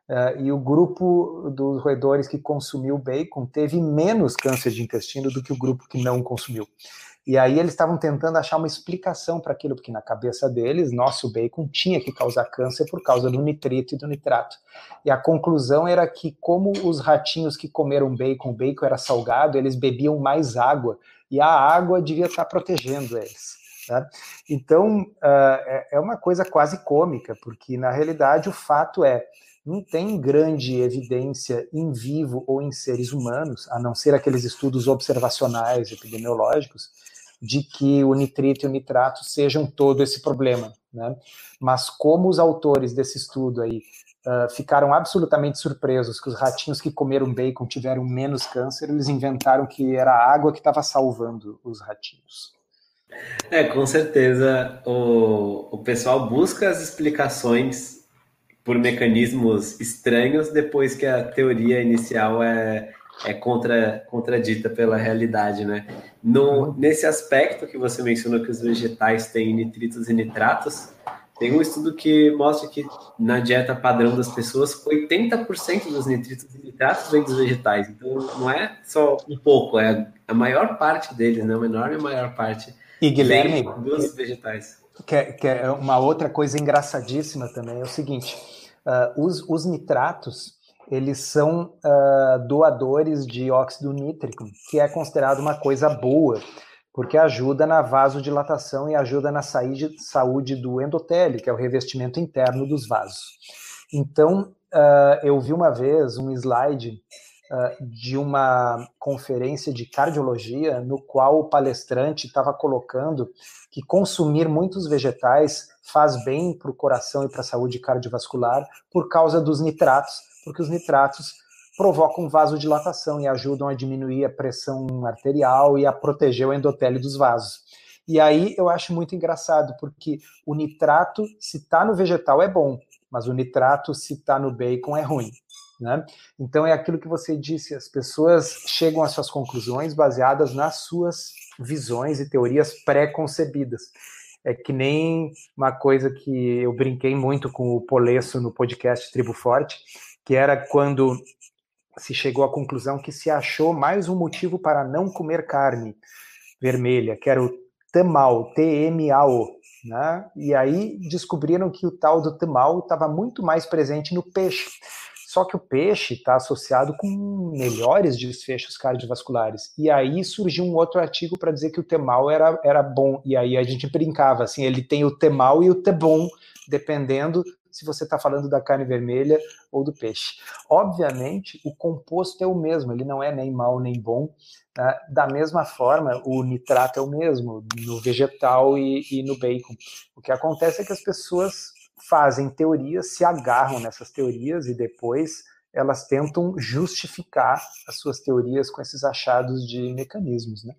Uh, e o grupo dos roedores que consumiu bacon teve menos câncer de intestino do que o grupo que não consumiu. E aí eles estavam tentando achar uma explicação para aquilo, porque na cabeça deles, nosso bacon tinha que causar câncer por causa do nitrito e do nitrato. E a conclusão era que, como os ratinhos que comeram bacon, o bacon era salgado, eles bebiam mais água, e a água devia estar protegendo eles. Então, uh, é uma coisa quase cômica, porque na realidade o fato é, não tem grande evidência em vivo ou em seres humanos, a não ser aqueles estudos observacionais epidemiológicos, de que o nitrito e o nitrato sejam todo esse problema. Né? Mas como os autores desse estudo aí uh, ficaram absolutamente surpresos que os ratinhos que comeram bacon tiveram menos câncer, eles inventaram que era a água que estava salvando os ratinhos. É, com certeza o, o pessoal busca as explicações por mecanismos estranhos depois que a teoria inicial é, é contra, contradita pela realidade, né? No, nesse aspecto que você mencionou que os vegetais têm nitritos e nitratos, tem um estudo que mostra que na dieta padrão das pessoas, 80% dos nitritos e nitratos vem dos vegetais. Então, não é só um pouco, é a maior parte deles, né? Uma enorme maior parte e Guilherme, vem dos vegetais. Que, é, que é uma outra coisa engraçadíssima também é o seguinte: uh, os, os nitratos eles são uh, doadores de óxido nítrico, que é considerado uma coisa boa, porque ajuda na vasodilatação e ajuda na saúde do endotélio, que é o revestimento interno dos vasos. Então, uh, eu vi uma vez um slide uh, de uma conferência de cardiologia, no qual o palestrante estava colocando que consumir muitos vegetais faz bem para o coração e para a saúde cardiovascular por causa dos nitratos porque os nitratos provocam vasodilatação e ajudam a diminuir a pressão arterial e a proteger o endotélio dos vasos. E aí eu acho muito engraçado, porque o nitrato, se está no vegetal, é bom, mas o nitrato, se está no bacon, é ruim. Né? Então é aquilo que você disse, as pessoas chegam às suas conclusões baseadas nas suas visões e teorias pré-concebidas. É que nem uma coisa que eu brinquei muito com o Polesso no podcast Tribo Forte, que era quando se chegou à conclusão que se achou mais um motivo para não comer carne vermelha, que era o tamal, T-M-A-O. Né? E aí descobriram que o tal do tamal estava muito mais presente no peixe. Só que o peixe está associado com melhores desfechos cardiovasculares. E aí surgiu um outro artigo para dizer que o temal era, era bom. E aí a gente brincava assim: ele tem o temal e o tebom, dependendo se você está falando da carne vermelha ou do peixe. Obviamente, o composto é o mesmo, ele não é nem mal nem bom. Né? Da mesma forma, o nitrato é o mesmo no vegetal e, e no bacon. O que acontece é que as pessoas fazem teorias, se agarram nessas teorias e depois elas tentam justificar as suas teorias com esses achados de mecanismos, né?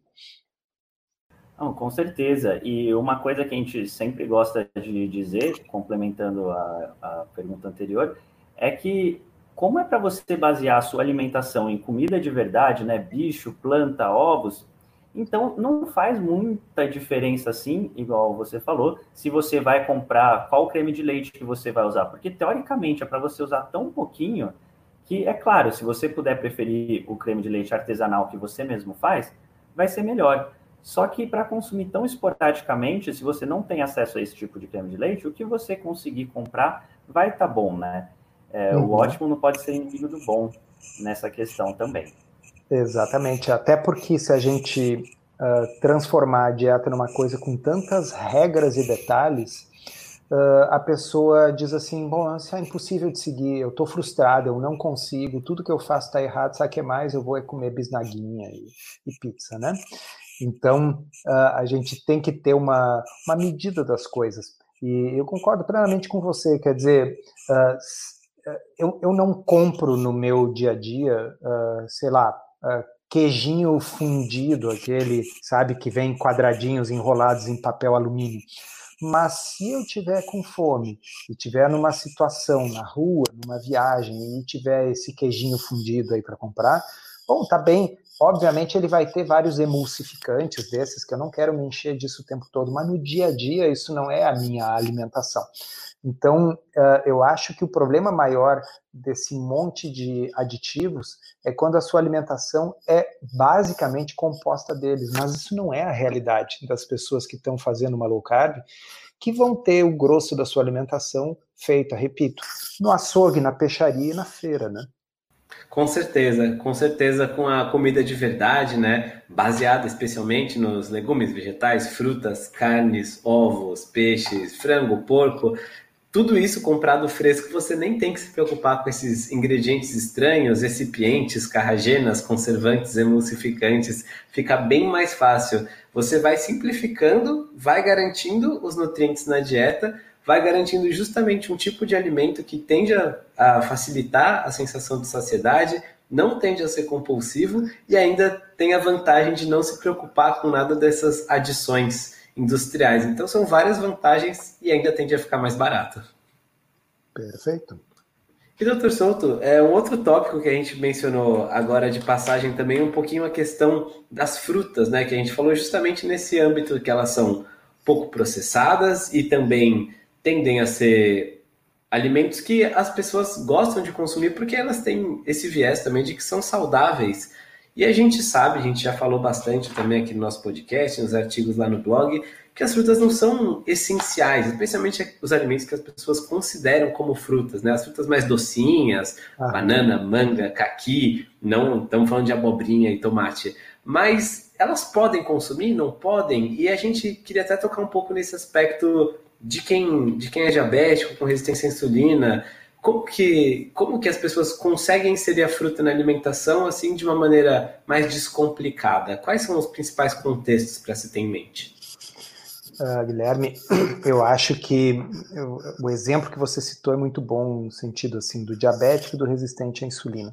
Não, com certeza. E uma coisa que a gente sempre gosta de dizer, complementando a, a pergunta anterior, é que como é para você basear a sua alimentação em comida de verdade, né, bicho, planta, ovos, então não faz muita diferença assim, igual você falou, se você vai comprar qual creme de leite que você vai usar, porque teoricamente é para você usar tão pouquinho que é claro, se você puder preferir o creme de leite artesanal que você mesmo faz, vai ser melhor. Só que para consumir tão esporadicamente, se você não tem acesso a esse tipo de creme de leite, o que você conseguir comprar vai estar tá bom, né? É, uhum. O ótimo não pode ser inimigo do bom nessa questão também. Exatamente, até porque se a gente uh, transformar a dieta numa coisa com tantas regras e detalhes, uh, a pessoa diz assim, bom, isso é impossível de seguir, eu estou frustrado, eu não consigo, tudo que eu faço está errado, sabe o que mais? Eu vou é comer bisnaguinha e, e pizza, né? Então, uh, a gente tem que ter uma, uma medida das coisas. E eu concordo plenamente com você, quer dizer, eu, eu não compro no meu dia a dia, sei lá, queijinho fundido, aquele, sabe, que vem quadradinhos enrolados em papel alumínio. Mas se eu tiver com fome e tiver numa situação na rua, numa viagem e tiver esse queijinho fundido aí para comprar, bom, tá bem, Obviamente, ele vai ter vários emulsificantes desses, que eu não quero me encher disso o tempo todo, mas no dia a dia isso não é a minha alimentação. Então, eu acho que o problema maior desse monte de aditivos é quando a sua alimentação é basicamente composta deles, mas isso não é a realidade das pessoas que estão fazendo uma low carb, que vão ter o grosso da sua alimentação feita, repito, no açougue, na peixaria e na feira, né? Com certeza, com certeza com a comida de verdade, né? Baseada especialmente nos legumes, vegetais, frutas, carnes, ovos, peixes, frango, porco. tudo isso comprado fresco, você nem tem que se preocupar com esses ingredientes estranhos, recipientes, carragenas, conservantes, emulsificantes. Fica bem mais fácil. Você vai simplificando, vai garantindo os nutrientes na dieta, vai garantindo justamente um tipo de alimento que tende a, facilitar a sensação de saciedade, não tende a ser compulsivo e ainda tem a vantagem de não se preocupar com nada dessas adições industriais. Então são várias vantagens e ainda tende a ficar mais barato. Perfeito. E doutor Souto, é um outro tópico que a gente mencionou agora de passagem também um pouquinho a questão das frutas, né? Que a gente falou justamente nesse âmbito que elas são pouco processadas e também tendem a ser alimentos que as pessoas gostam de consumir porque elas têm esse viés também de que são saudáveis. E a gente sabe, a gente já falou bastante também aqui no nosso podcast, nos artigos lá no blog, que as frutas não são essenciais, especialmente os alimentos que as pessoas consideram como frutas, né? As frutas mais docinhas, ah. banana, manga, caqui, não estamos falando de abobrinha e tomate, mas elas podem consumir, não podem? E a gente queria até tocar um pouco nesse aspecto de quem, de quem é diabético, com resistência à insulina, como que, como que as pessoas conseguem inserir a fruta na alimentação assim de uma maneira mais descomplicada? Quais são os principais contextos para se ter em mente? Uh, Guilherme, *clears throat* eu acho que eu, o exemplo que você citou é muito bom no sentido assim do diabético e do resistente à insulina.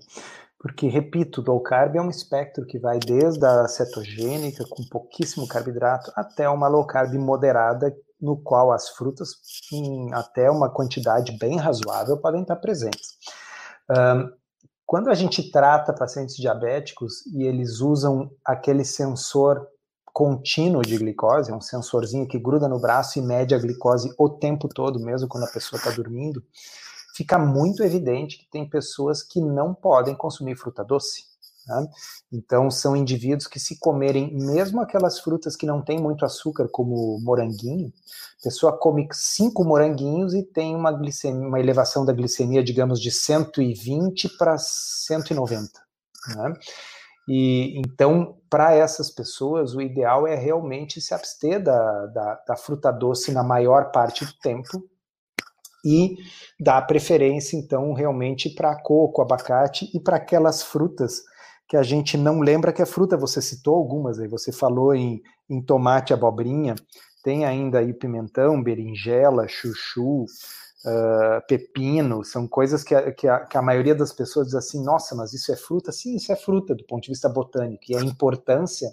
Porque, repito, low carb é um espectro que vai desde a cetogênica, com pouquíssimo carboidrato, até uma low carb moderada, no qual as frutas, em até uma quantidade bem razoável, podem estar presentes. Um, quando a gente trata pacientes diabéticos e eles usam aquele sensor contínuo de glicose, um sensorzinho que gruda no braço e mede a glicose o tempo todo, mesmo quando a pessoa está dormindo, fica muito evidente que tem pessoas que não podem consumir fruta doce. Né? Então, são indivíduos que, se comerem mesmo aquelas frutas que não têm muito açúcar, como moranguinho, a pessoa come cinco moranguinhos e tem uma, glicemia, uma elevação da glicemia, digamos, de 120 para 190. Né? E então, para essas pessoas, o ideal é realmente se abster da, da, da fruta doce na maior parte do tempo, e dar preferência, então, realmente para coco, abacate e para aquelas frutas que a gente não lembra que é fruta. Você citou algumas aí, você falou em, em tomate, abobrinha, tem ainda aí pimentão, berinjela, chuchu, uh, pepino, são coisas que a, que, a, que a maioria das pessoas diz assim, nossa, mas isso é fruta? Sim, isso é fruta do ponto de vista botânico, e a importância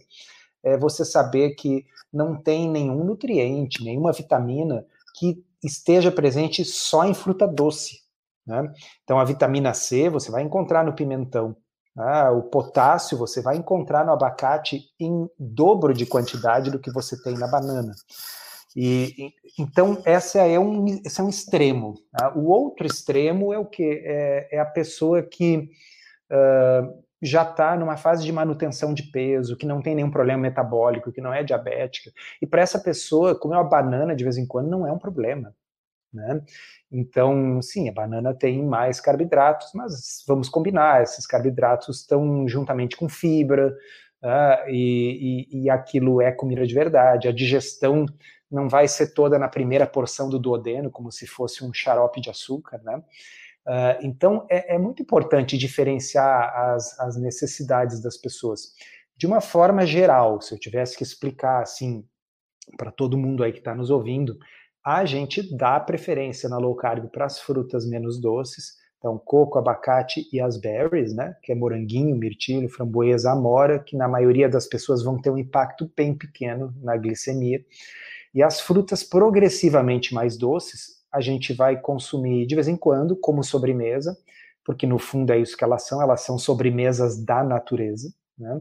é você saber que não tem nenhum nutriente, nenhuma vitamina que esteja presente só em fruta doce. Né? Então, a vitamina C você vai encontrar no pimentão. Ah, o potássio você vai encontrar no abacate em dobro de quantidade do que você tem na banana. E, então, essa é um, esse é um extremo. Tá? O outro extremo é o que? É, é, a pessoa que uh, já está numa fase de manutenção de peso, que não tem nenhum problema metabólico, que não é diabética. E para essa pessoa, comer uma banana de vez em quando não é um problema. Né? Então, sim, a banana tem mais carboidratos, mas vamos combinar, esses carboidratos estão juntamente com fibra, uh, e, e, e, aquilo é comida de verdade. A digestão não vai ser toda na primeira porção do duodeno, como se fosse um xarope de açúcar, né? Uh, então, é, é, muito importante diferenciar as, as necessidades das pessoas. De uma forma geral, se eu tivesse que explicar assim para todo mundo aí que está nos ouvindo, a gente dá preferência na low carb para as frutas menos doces, então coco, abacate e as berries, né, que é moranguinho, mirtilo, framboesa, amora, que na maioria das pessoas vão ter um impacto bem pequeno na glicemia. E as frutas progressivamente mais doces, a gente vai consumir de vez em quando como sobremesa, porque no fundo é isso que elas são, elas são sobremesas da natureza, né?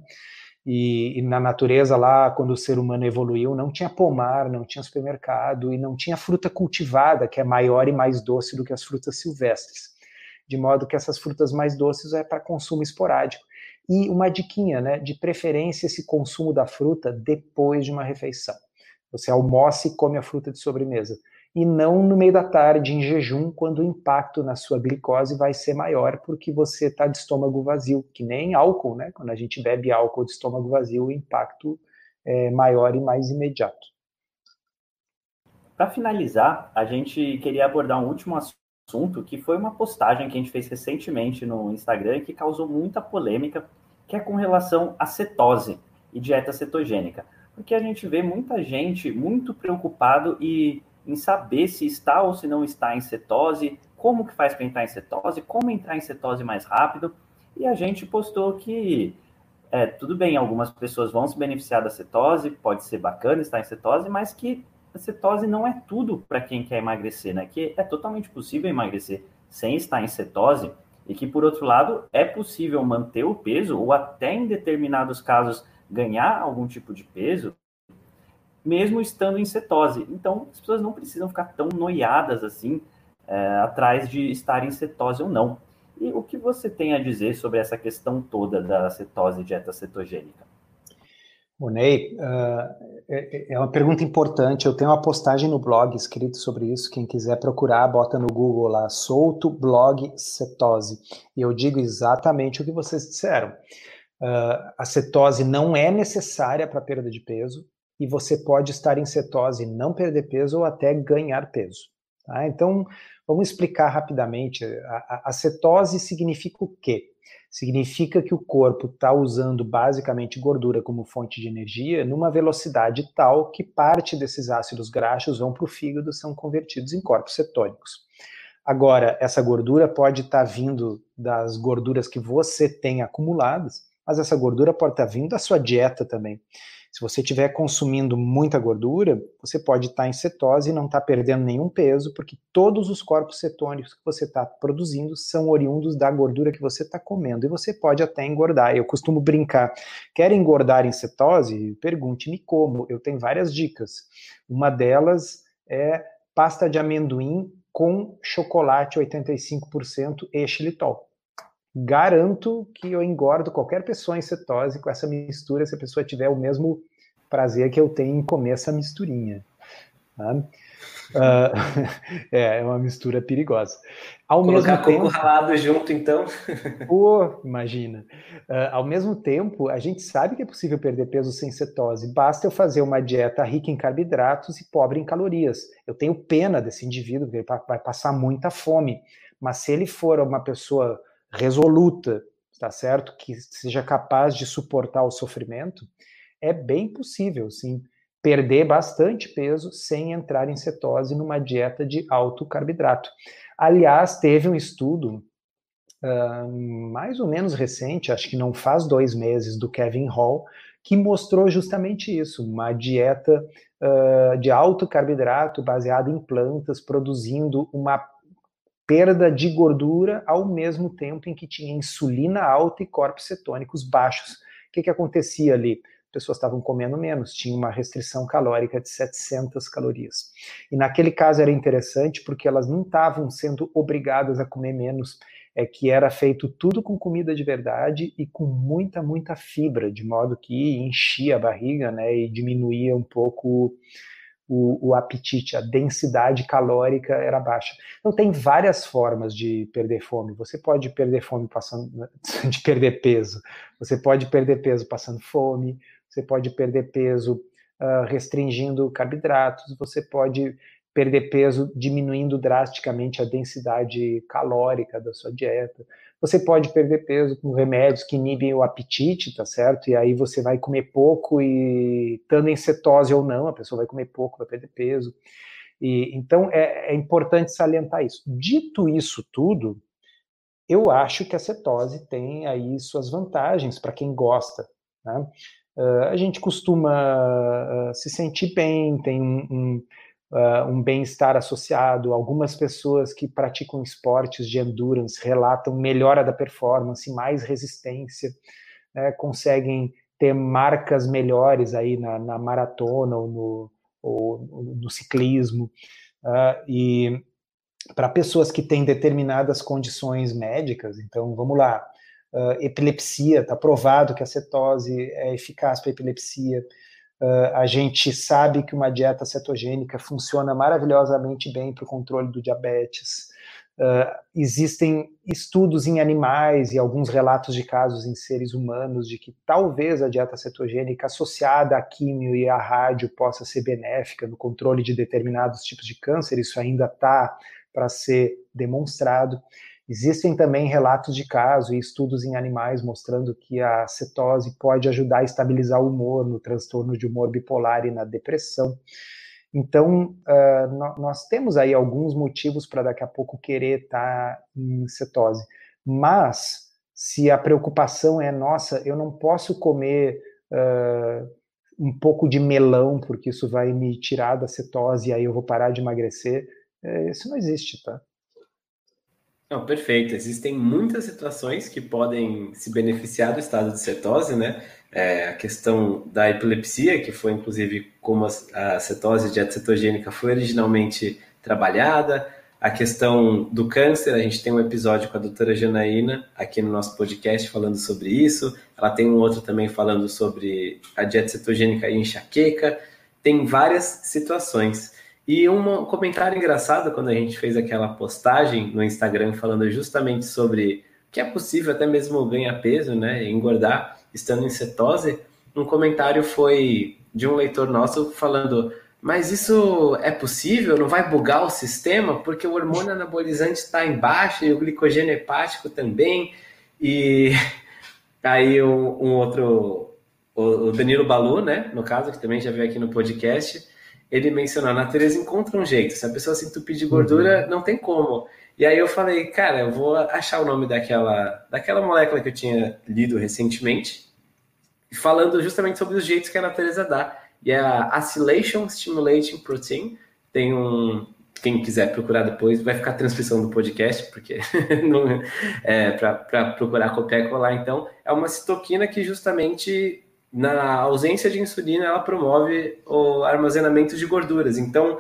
E, e, na natureza lá, quando o ser humano evoluiu, não tinha pomar, não tinha supermercado e não tinha fruta cultivada, que é maior e mais doce do que as frutas silvestres. De modo que essas frutas mais doces é para consumo esporádico. E uma diquinha, né, de preferência esse consumo da fruta depois de uma refeição. Você almoça e come a fruta de sobremesa e não no meio da tarde, em jejum, quando o impacto na sua glicose vai ser maior, porque você está de estômago vazio, que nem álcool, né? Quando a gente bebe álcool de estômago vazio, o impacto é maior e mais imediato. Para finalizar, a gente queria abordar um último assunto, que foi uma postagem que a gente fez recentemente no Instagram que causou muita polêmica, que é com relação à cetose e dieta cetogênica. Porque a gente vê muita gente muito preocupado e em saber se está ou se não está em cetose, como que faz para entrar em cetose, como entrar em cetose mais rápido. E a gente postou que é, tudo bem, algumas pessoas vão se beneficiar da cetose, pode ser bacana estar em cetose, mas que a cetose não é tudo para quem quer emagrecer, né? Que é totalmente possível emagrecer sem estar em cetose e que, por outro lado, é possível manter o peso ou até em determinados casos ganhar algum tipo de peso, mesmo estando em cetose. Então, as pessoas não precisam ficar tão noiadas assim é, atrás de estar em cetose ou não. E o que você tem a dizer sobre essa questão toda da cetose e dieta cetogênica? O Ney, uh, é, é, uma pergunta importante. Eu tenho uma postagem no blog escrito sobre isso. Quem quiser procurar, bota no Google lá, solto blog cetose. E eu digo exatamente o que vocês disseram. Uh, a cetose não é necessária para perda de peso e você pode estar em cetose não perder peso ou até ganhar peso. Tá? Então, vamos explicar rapidamente. A, a cetose significa o quê? significa que o corpo está usando basicamente gordura como fonte de energia numa velocidade tal que parte desses ácidos graxos vão para o fígado e são convertidos em corpos cetônicos. Agora, essa gordura pode estar tá vindo das gorduras que você tem acumuladas, mas essa gordura pode estar tá vindo da sua dieta também. Se você estiver consumindo muita gordura, você pode estar em cetose e não estar perdendo nenhum peso, porque todos os corpos cetônicos que você está produzindo são oriundos da gordura que você está comendo. E você pode até engordar. Eu costumo brincar. Quer engordar em cetose? Pergunte-me como. Eu tenho várias dicas. Uma delas é pasta de amendoim com chocolate 85% e xilitol garanto que eu engordo qualquer pessoa em cetose com essa mistura se a pessoa tiver o mesmo prazer que eu tenho em comer essa misturinha. Tá? Uh, *laughs* é, uma mistura perigosa. Ao Colocar mesmo tempo, ralado junto, então. *laughs* Imagina. Uh, ao mesmo tempo, a gente sabe que é possível perder peso sem cetose. Basta eu fazer uma dieta rica em carboidratos e pobre em calorias. Eu tenho pena desse indivíduo, porque ele vai passar muita fome. Mas se ele for uma pessoa resoluta, tá certo? Que seja capaz de suportar o sofrimento, é bem possível, sim, perder bastante peso sem entrar em cetose numa dieta de alto carboidrato. Aliás, teve um estudo uh, mais ou menos recente, acho que não faz dois meses, do Kevin Hall, que mostrou justamente isso, uma dieta uh, de alto carboidrato baseada em plantas, produzindo uma perda de gordura ao mesmo tempo em que tinha insulina alta e corpos cetônicos baixos. O que, que acontecia ali? pessoas estavam comendo menos, tinha uma restrição calórica de 700 calorias. E naquele caso era interessante porque elas não estavam sendo obrigadas a comer menos, é que era feito tudo com comida de verdade e com muita, muita fibra, de modo que enchia a barriga, né, e diminuía um pouco o, o, apetite, a densidade calórica era baixa. Então tem várias formas de perder fome. Você pode perder fome passando *laughs* de perder peso. Você pode perder peso passando fome. Você pode perder peso uh, restringindo carboidratos. Você pode perder peso diminuindo drasticamente a densidade calórica da sua dieta. Você pode perder peso com remédios que inibem o apetite, tá certo? E aí você vai comer pouco e estando em cetose ou não, a pessoa vai comer pouco, vai perder peso. E, então é, é importante salientar isso. Dito isso tudo, eu acho que a cetose tem aí suas vantagens para quem gosta. Né? Uh, a gente costuma uh, se sentir bem, tem um, um uh, um bem-estar associado. Algumas pessoas que praticam esportes de endurance relatam melhora da performance, mais resistência, né, conseguem ter marcas melhores aí na, na maratona ou no, ou no ciclismo. Uh, e para pessoas que têm determinadas condições médicas, então vamos lá, uh, epilepsia, está provado que a cetose é eficaz para epilepsia. Uh, a gente sabe que uma dieta cetogênica funciona maravilhosamente bem para o controle do diabetes. Uh, existem estudos em animais e alguns relatos de casos em seres humanos de que talvez a dieta cetogênica associada à químio e à rádio possa ser benéfica no controle de determinados tipos de câncer. Isso ainda está para ser demonstrado. Existem também relatos de caso e estudos em animais mostrando que a cetose pode ajudar a estabilizar o humor no transtorno de humor bipolar e na depressão. Então, uh, nós temos aí alguns motivos para daqui a pouco querer estar tá em cetose. Mas, se a preocupação é nossa, eu não posso comer uh, um pouco de melão, porque isso vai me tirar da cetose e aí eu vou parar de emagrecer. Uh, isso não existe, tá? Não, perfeito. Existem muitas situações que podem se beneficiar do estado de cetose, né? É, a questão da epilepsia, que foi inclusive como a, cetose dieta cetogênica foi originalmente trabalhada, a questão do câncer, a gente tem um episódio com a doutora Janaína aqui no nosso podcast falando sobre isso, ela tem um outro também falando sobre a dieta cetogênica e enxaqueca, tem várias situações. E um comentário engraçado quando a gente fez aquela postagem no Instagram falando justamente sobre que é possível até mesmo ganhar peso, né, engordar estando em cetose, um comentário foi de um leitor nosso falando: "Mas isso é possível? Não vai bugar o sistema porque o hormônio anabolizante está embaixo e o glicogênio hepático também?" E *laughs* aí um, um outro o Danilo Balu, né, no caso, que também já veio aqui no podcast, ele mencionou, a natureza encontra um jeito. Se a pessoa se entupir de gordura, uhum. não tem como. E aí eu falei, cara, eu vou achar o nome daquela, daquela molécula que eu tinha lido recentemente, falando justamente sobre os jeitos que a natureza dá. E é a Acylation Stimulating Protein. Tem um. Quem quiser procurar depois, vai ficar a transcrição do podcast, porque *laughs* é para procurar copiar e colar. Então, é uma citoquina que justamente na ausência de insulina, ela promove o armazenamento de gorduras. Então,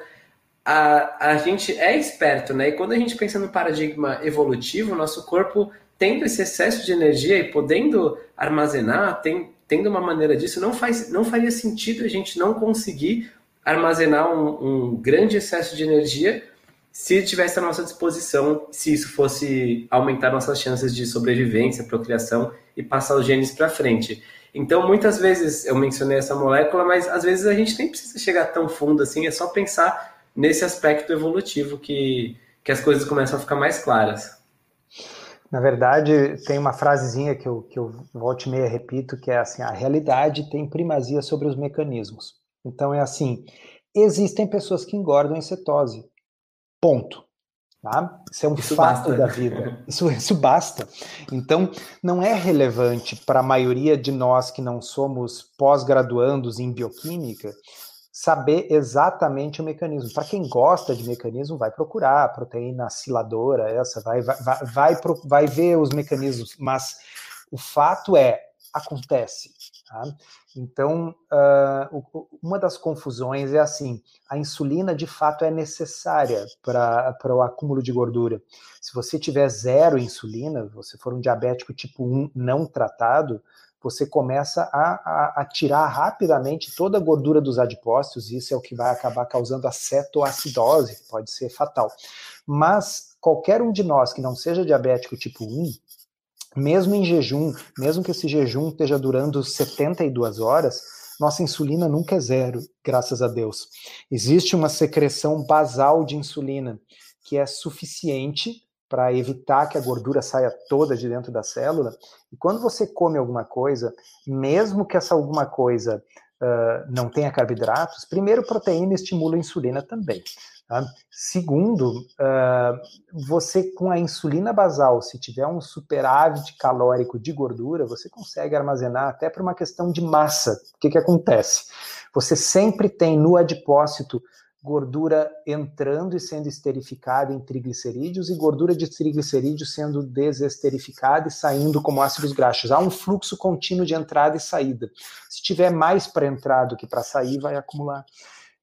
a, a gente é esperto, né? E quando a gente pensa no paradigma evolutivo, nosso corpo tendo esse excesso de energia e podendo armazenar, tem, tendo uma maneira disso, não, faz, não faria sentido a gente não conseguir armazenar um, um grande excesso de energia se tivesse à nossa disposição, se isso fosse aumentar nossas chances de sobrevivência, procriação e passar os genes para frente. Então, muitas vezes eu mencionei essa molécula, mas às vezes a gente nem precisa chegar tão fundo assim, é só pensar nesse aspecto evolutivo que, que as coisas começam a ficar mais claras. Na verdade, tem uma frasezinha que eu, que eu volte e meia repito, que é assim, a realidade tem primazia sobre os mecanismos. Então é assim, existem pessoas que engordam em cetose, ponto. Tá? Isso é um isso fato basta. da vida. *laughs* Isso, isso basta. Então, não é relevante para a maioria de nós que não somos pós-graduandos em bioquímica saber exatamente o mecanismo. Para quem gosta de mecanismo, vai procurar a proteína aciladora, essa, vai, vai, vai, vai, vai ver os mecanismos, mas o fato é, acontece. Tá? Então, uh, uma das confusões é assim: a insulina de fato é necessária para o acúmulo de gordura. Se você tiver zero insulina, você for um diabético tipo 1 não tratado, você começa a, a, a, tirar rapidamente toda a gordura dos adipócitos, e isso é o que vai acabar causando a cetoacidose, que pode ser fatal. Mas qualquer um de nós que não seja diabético tipo 1, mesmo em jejum, mesmo que esse jejum esteja durando 72 horas, nossa insulina nunca é zero, graças a Deus. Existe uma secreção basal de insulina que é suficiente para evitar que a gordura saia toda de dentro da célula. E quando você come alguma coisa, mesmo que essa alguma coisa não tenha carboidratos, primeiro, proteína estimula a insulina também. Tá? Segundo, uh, você com a insulina basal, se tiver um superávit calórico de gordura, você consegue armazenar até por uma questão de massa. O que, que acontece? Você sempre tem no adipócito gordura entrando e sendo esterificada em triglicerídeos e gordura de triglicerídeos sendo desesterificada e saindo como ácidos graxos. Há um fluxo contínuo de entrada e saída. Se tiver mais para entrar do que para sair, vai acumular.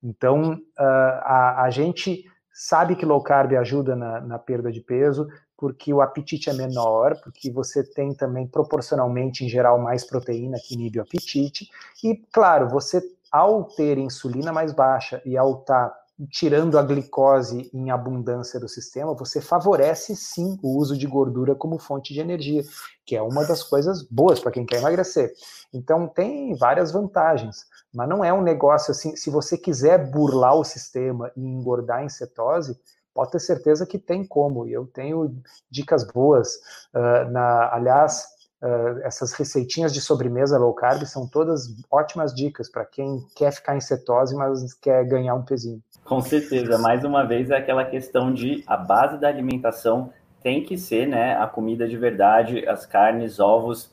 Então, uh, a, a, gente sabe que low carb ajuda na, na, perda de peso, porque o apetite é menor, porque você tem também proporcionalmente, em geral, mais proteína que inibe o apetite. E, claro, você, ao ter insulina mais baixa e ao estar tá tirando a glicose em abundância do sistema, você favorece sim o uso de gordura como fonte de energia, que é uma das coisas boas para quem quer emagrecer. Então tem várias vantagens, mas não é um negócio assim, se você quiser burlar o sistema e engordar em cetose, pode ter certeza que tem como. E eu tenho dicas boas. Uh, na, aliás, uh, essas receitinhas de sobremesa low carb são todas ótimas dicas para quem quer ficar em cetose, mas quer ganhar um pezinho. Com certeza. Mais uma vez, é aquela questão de a base da alimentação tem que ser né, a comida de verdade, as carnes, ovos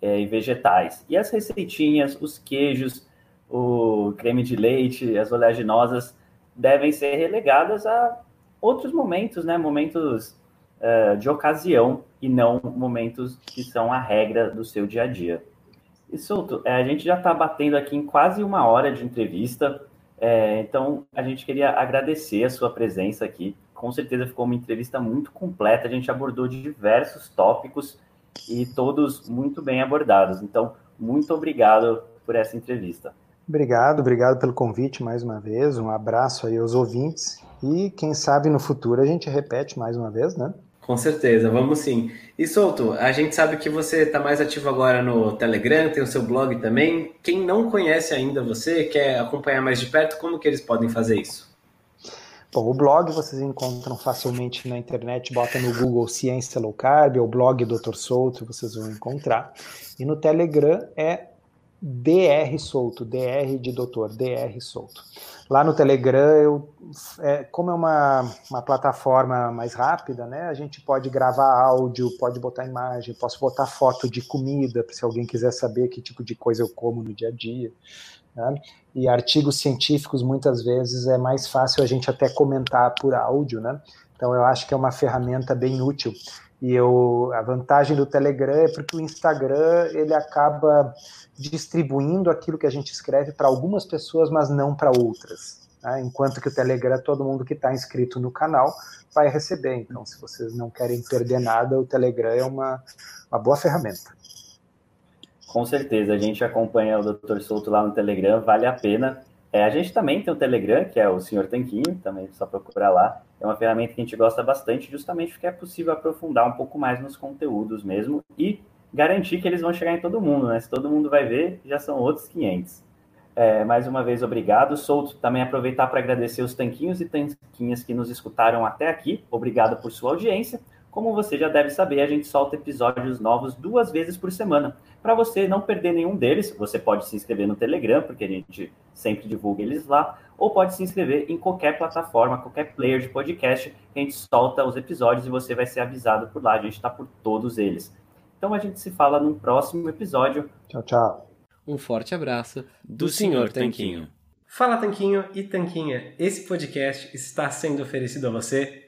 é, e vegetais. E as receitinhas, os queijos, o creme de leite, as oleaginosas devem ser relegadas a outros momentos, né? Momentos uh, de ocasião e não momentos que são a regra do seu dia a dia. E Souto, é, a gente já está batendo aqui em quase uma hora de entrevista, é, então a gente queria agradecer a sua presença aqui. Com certeza ficou uma entrevista muito completa, a gente abordou diversos tópicos e todos muito bem abordados. Então, muito obrigado por essa entrevista. Obrigado, obrigado pelo convite mais uma vez. Um abraço aí aos ouvintes e quem sabe no futuro a gente repete mais uma vez, né? Com certeza, vamos sim. E Souto, a gente sabe que você está mais ativo agora no Telegram, tem o seu blog também. Quem não conhece ainda você, quer acompanhar mais de perto, como que eles podem fazer isso? Bom, o blog vocês encontram facilmente na internet, bota no Google Ciência Low Carb, ou blog Dr. Souto, vocês vão encontrar. E no Telegram é DR Solto, DR de doutor, DR Solto. Lá no Telegram, eu, é, como é uma, uma plataforma mais rápida, né, a gente pode gravar áudio, pode botar imagem, posso botar foto de comida, se alguém quiser saber que tipo de coisa eu como no dia a dia. Né? E artigos científicos, muitas vezes, é mais fácil a gente até comentar por áudio, né? Então, eu acho que é uma ferramenta bem útil. E eu, a vantagem do Telegram é porque o Instagram ele acaba distribuindo aquilo que a gente escreve para algumas pessoas, mas não para outras. Né? Enquanto que o Telegram, todo mundo que está inscrito no canal vai receber. Então, se vocês não querem perder nada, o Telegram é uma, uma boa ferramenta. Com certeza, a gente acompanha o Dr. Souto lá no Telegram, vale a pena. É, a gente também tem o Telegram, que é o Senhor Tanquinho, também só procurar lá. É uma ferramenta que a gente gosta bastante, justamente porque é possível aprofundar um pouco mais nos conteúdos mesmo e garantir que eles vão chegar em todo mundo, né? Se todo mundo vai ver, já são outros 500. É, mais uma vez, obrigado. Souto, também aproveitar para agradecer os tanquinhos e tanquinhas que nos escutaram até aqui. Obrigado por sua audiência. Como você já deve saber, a gente solta episódios novos duas vezes por semana. Para você não perder nenhum deles, você pode se inscrever no Telegram, porque a gente sempre divulga eles lá, ou pode se inscrever em qualquer plataforma, qualquer player de podcast, que a gente solta os episódios e você vai ser avisado por lá. A gente está por todos eles. Então a gente se fala num próximo episódio. Tchau, tchau. Um forte abraço do, do Senhor Tanquinho. Fala Tanquinho e Tanquinha, esse podcast está sendo oferecido a você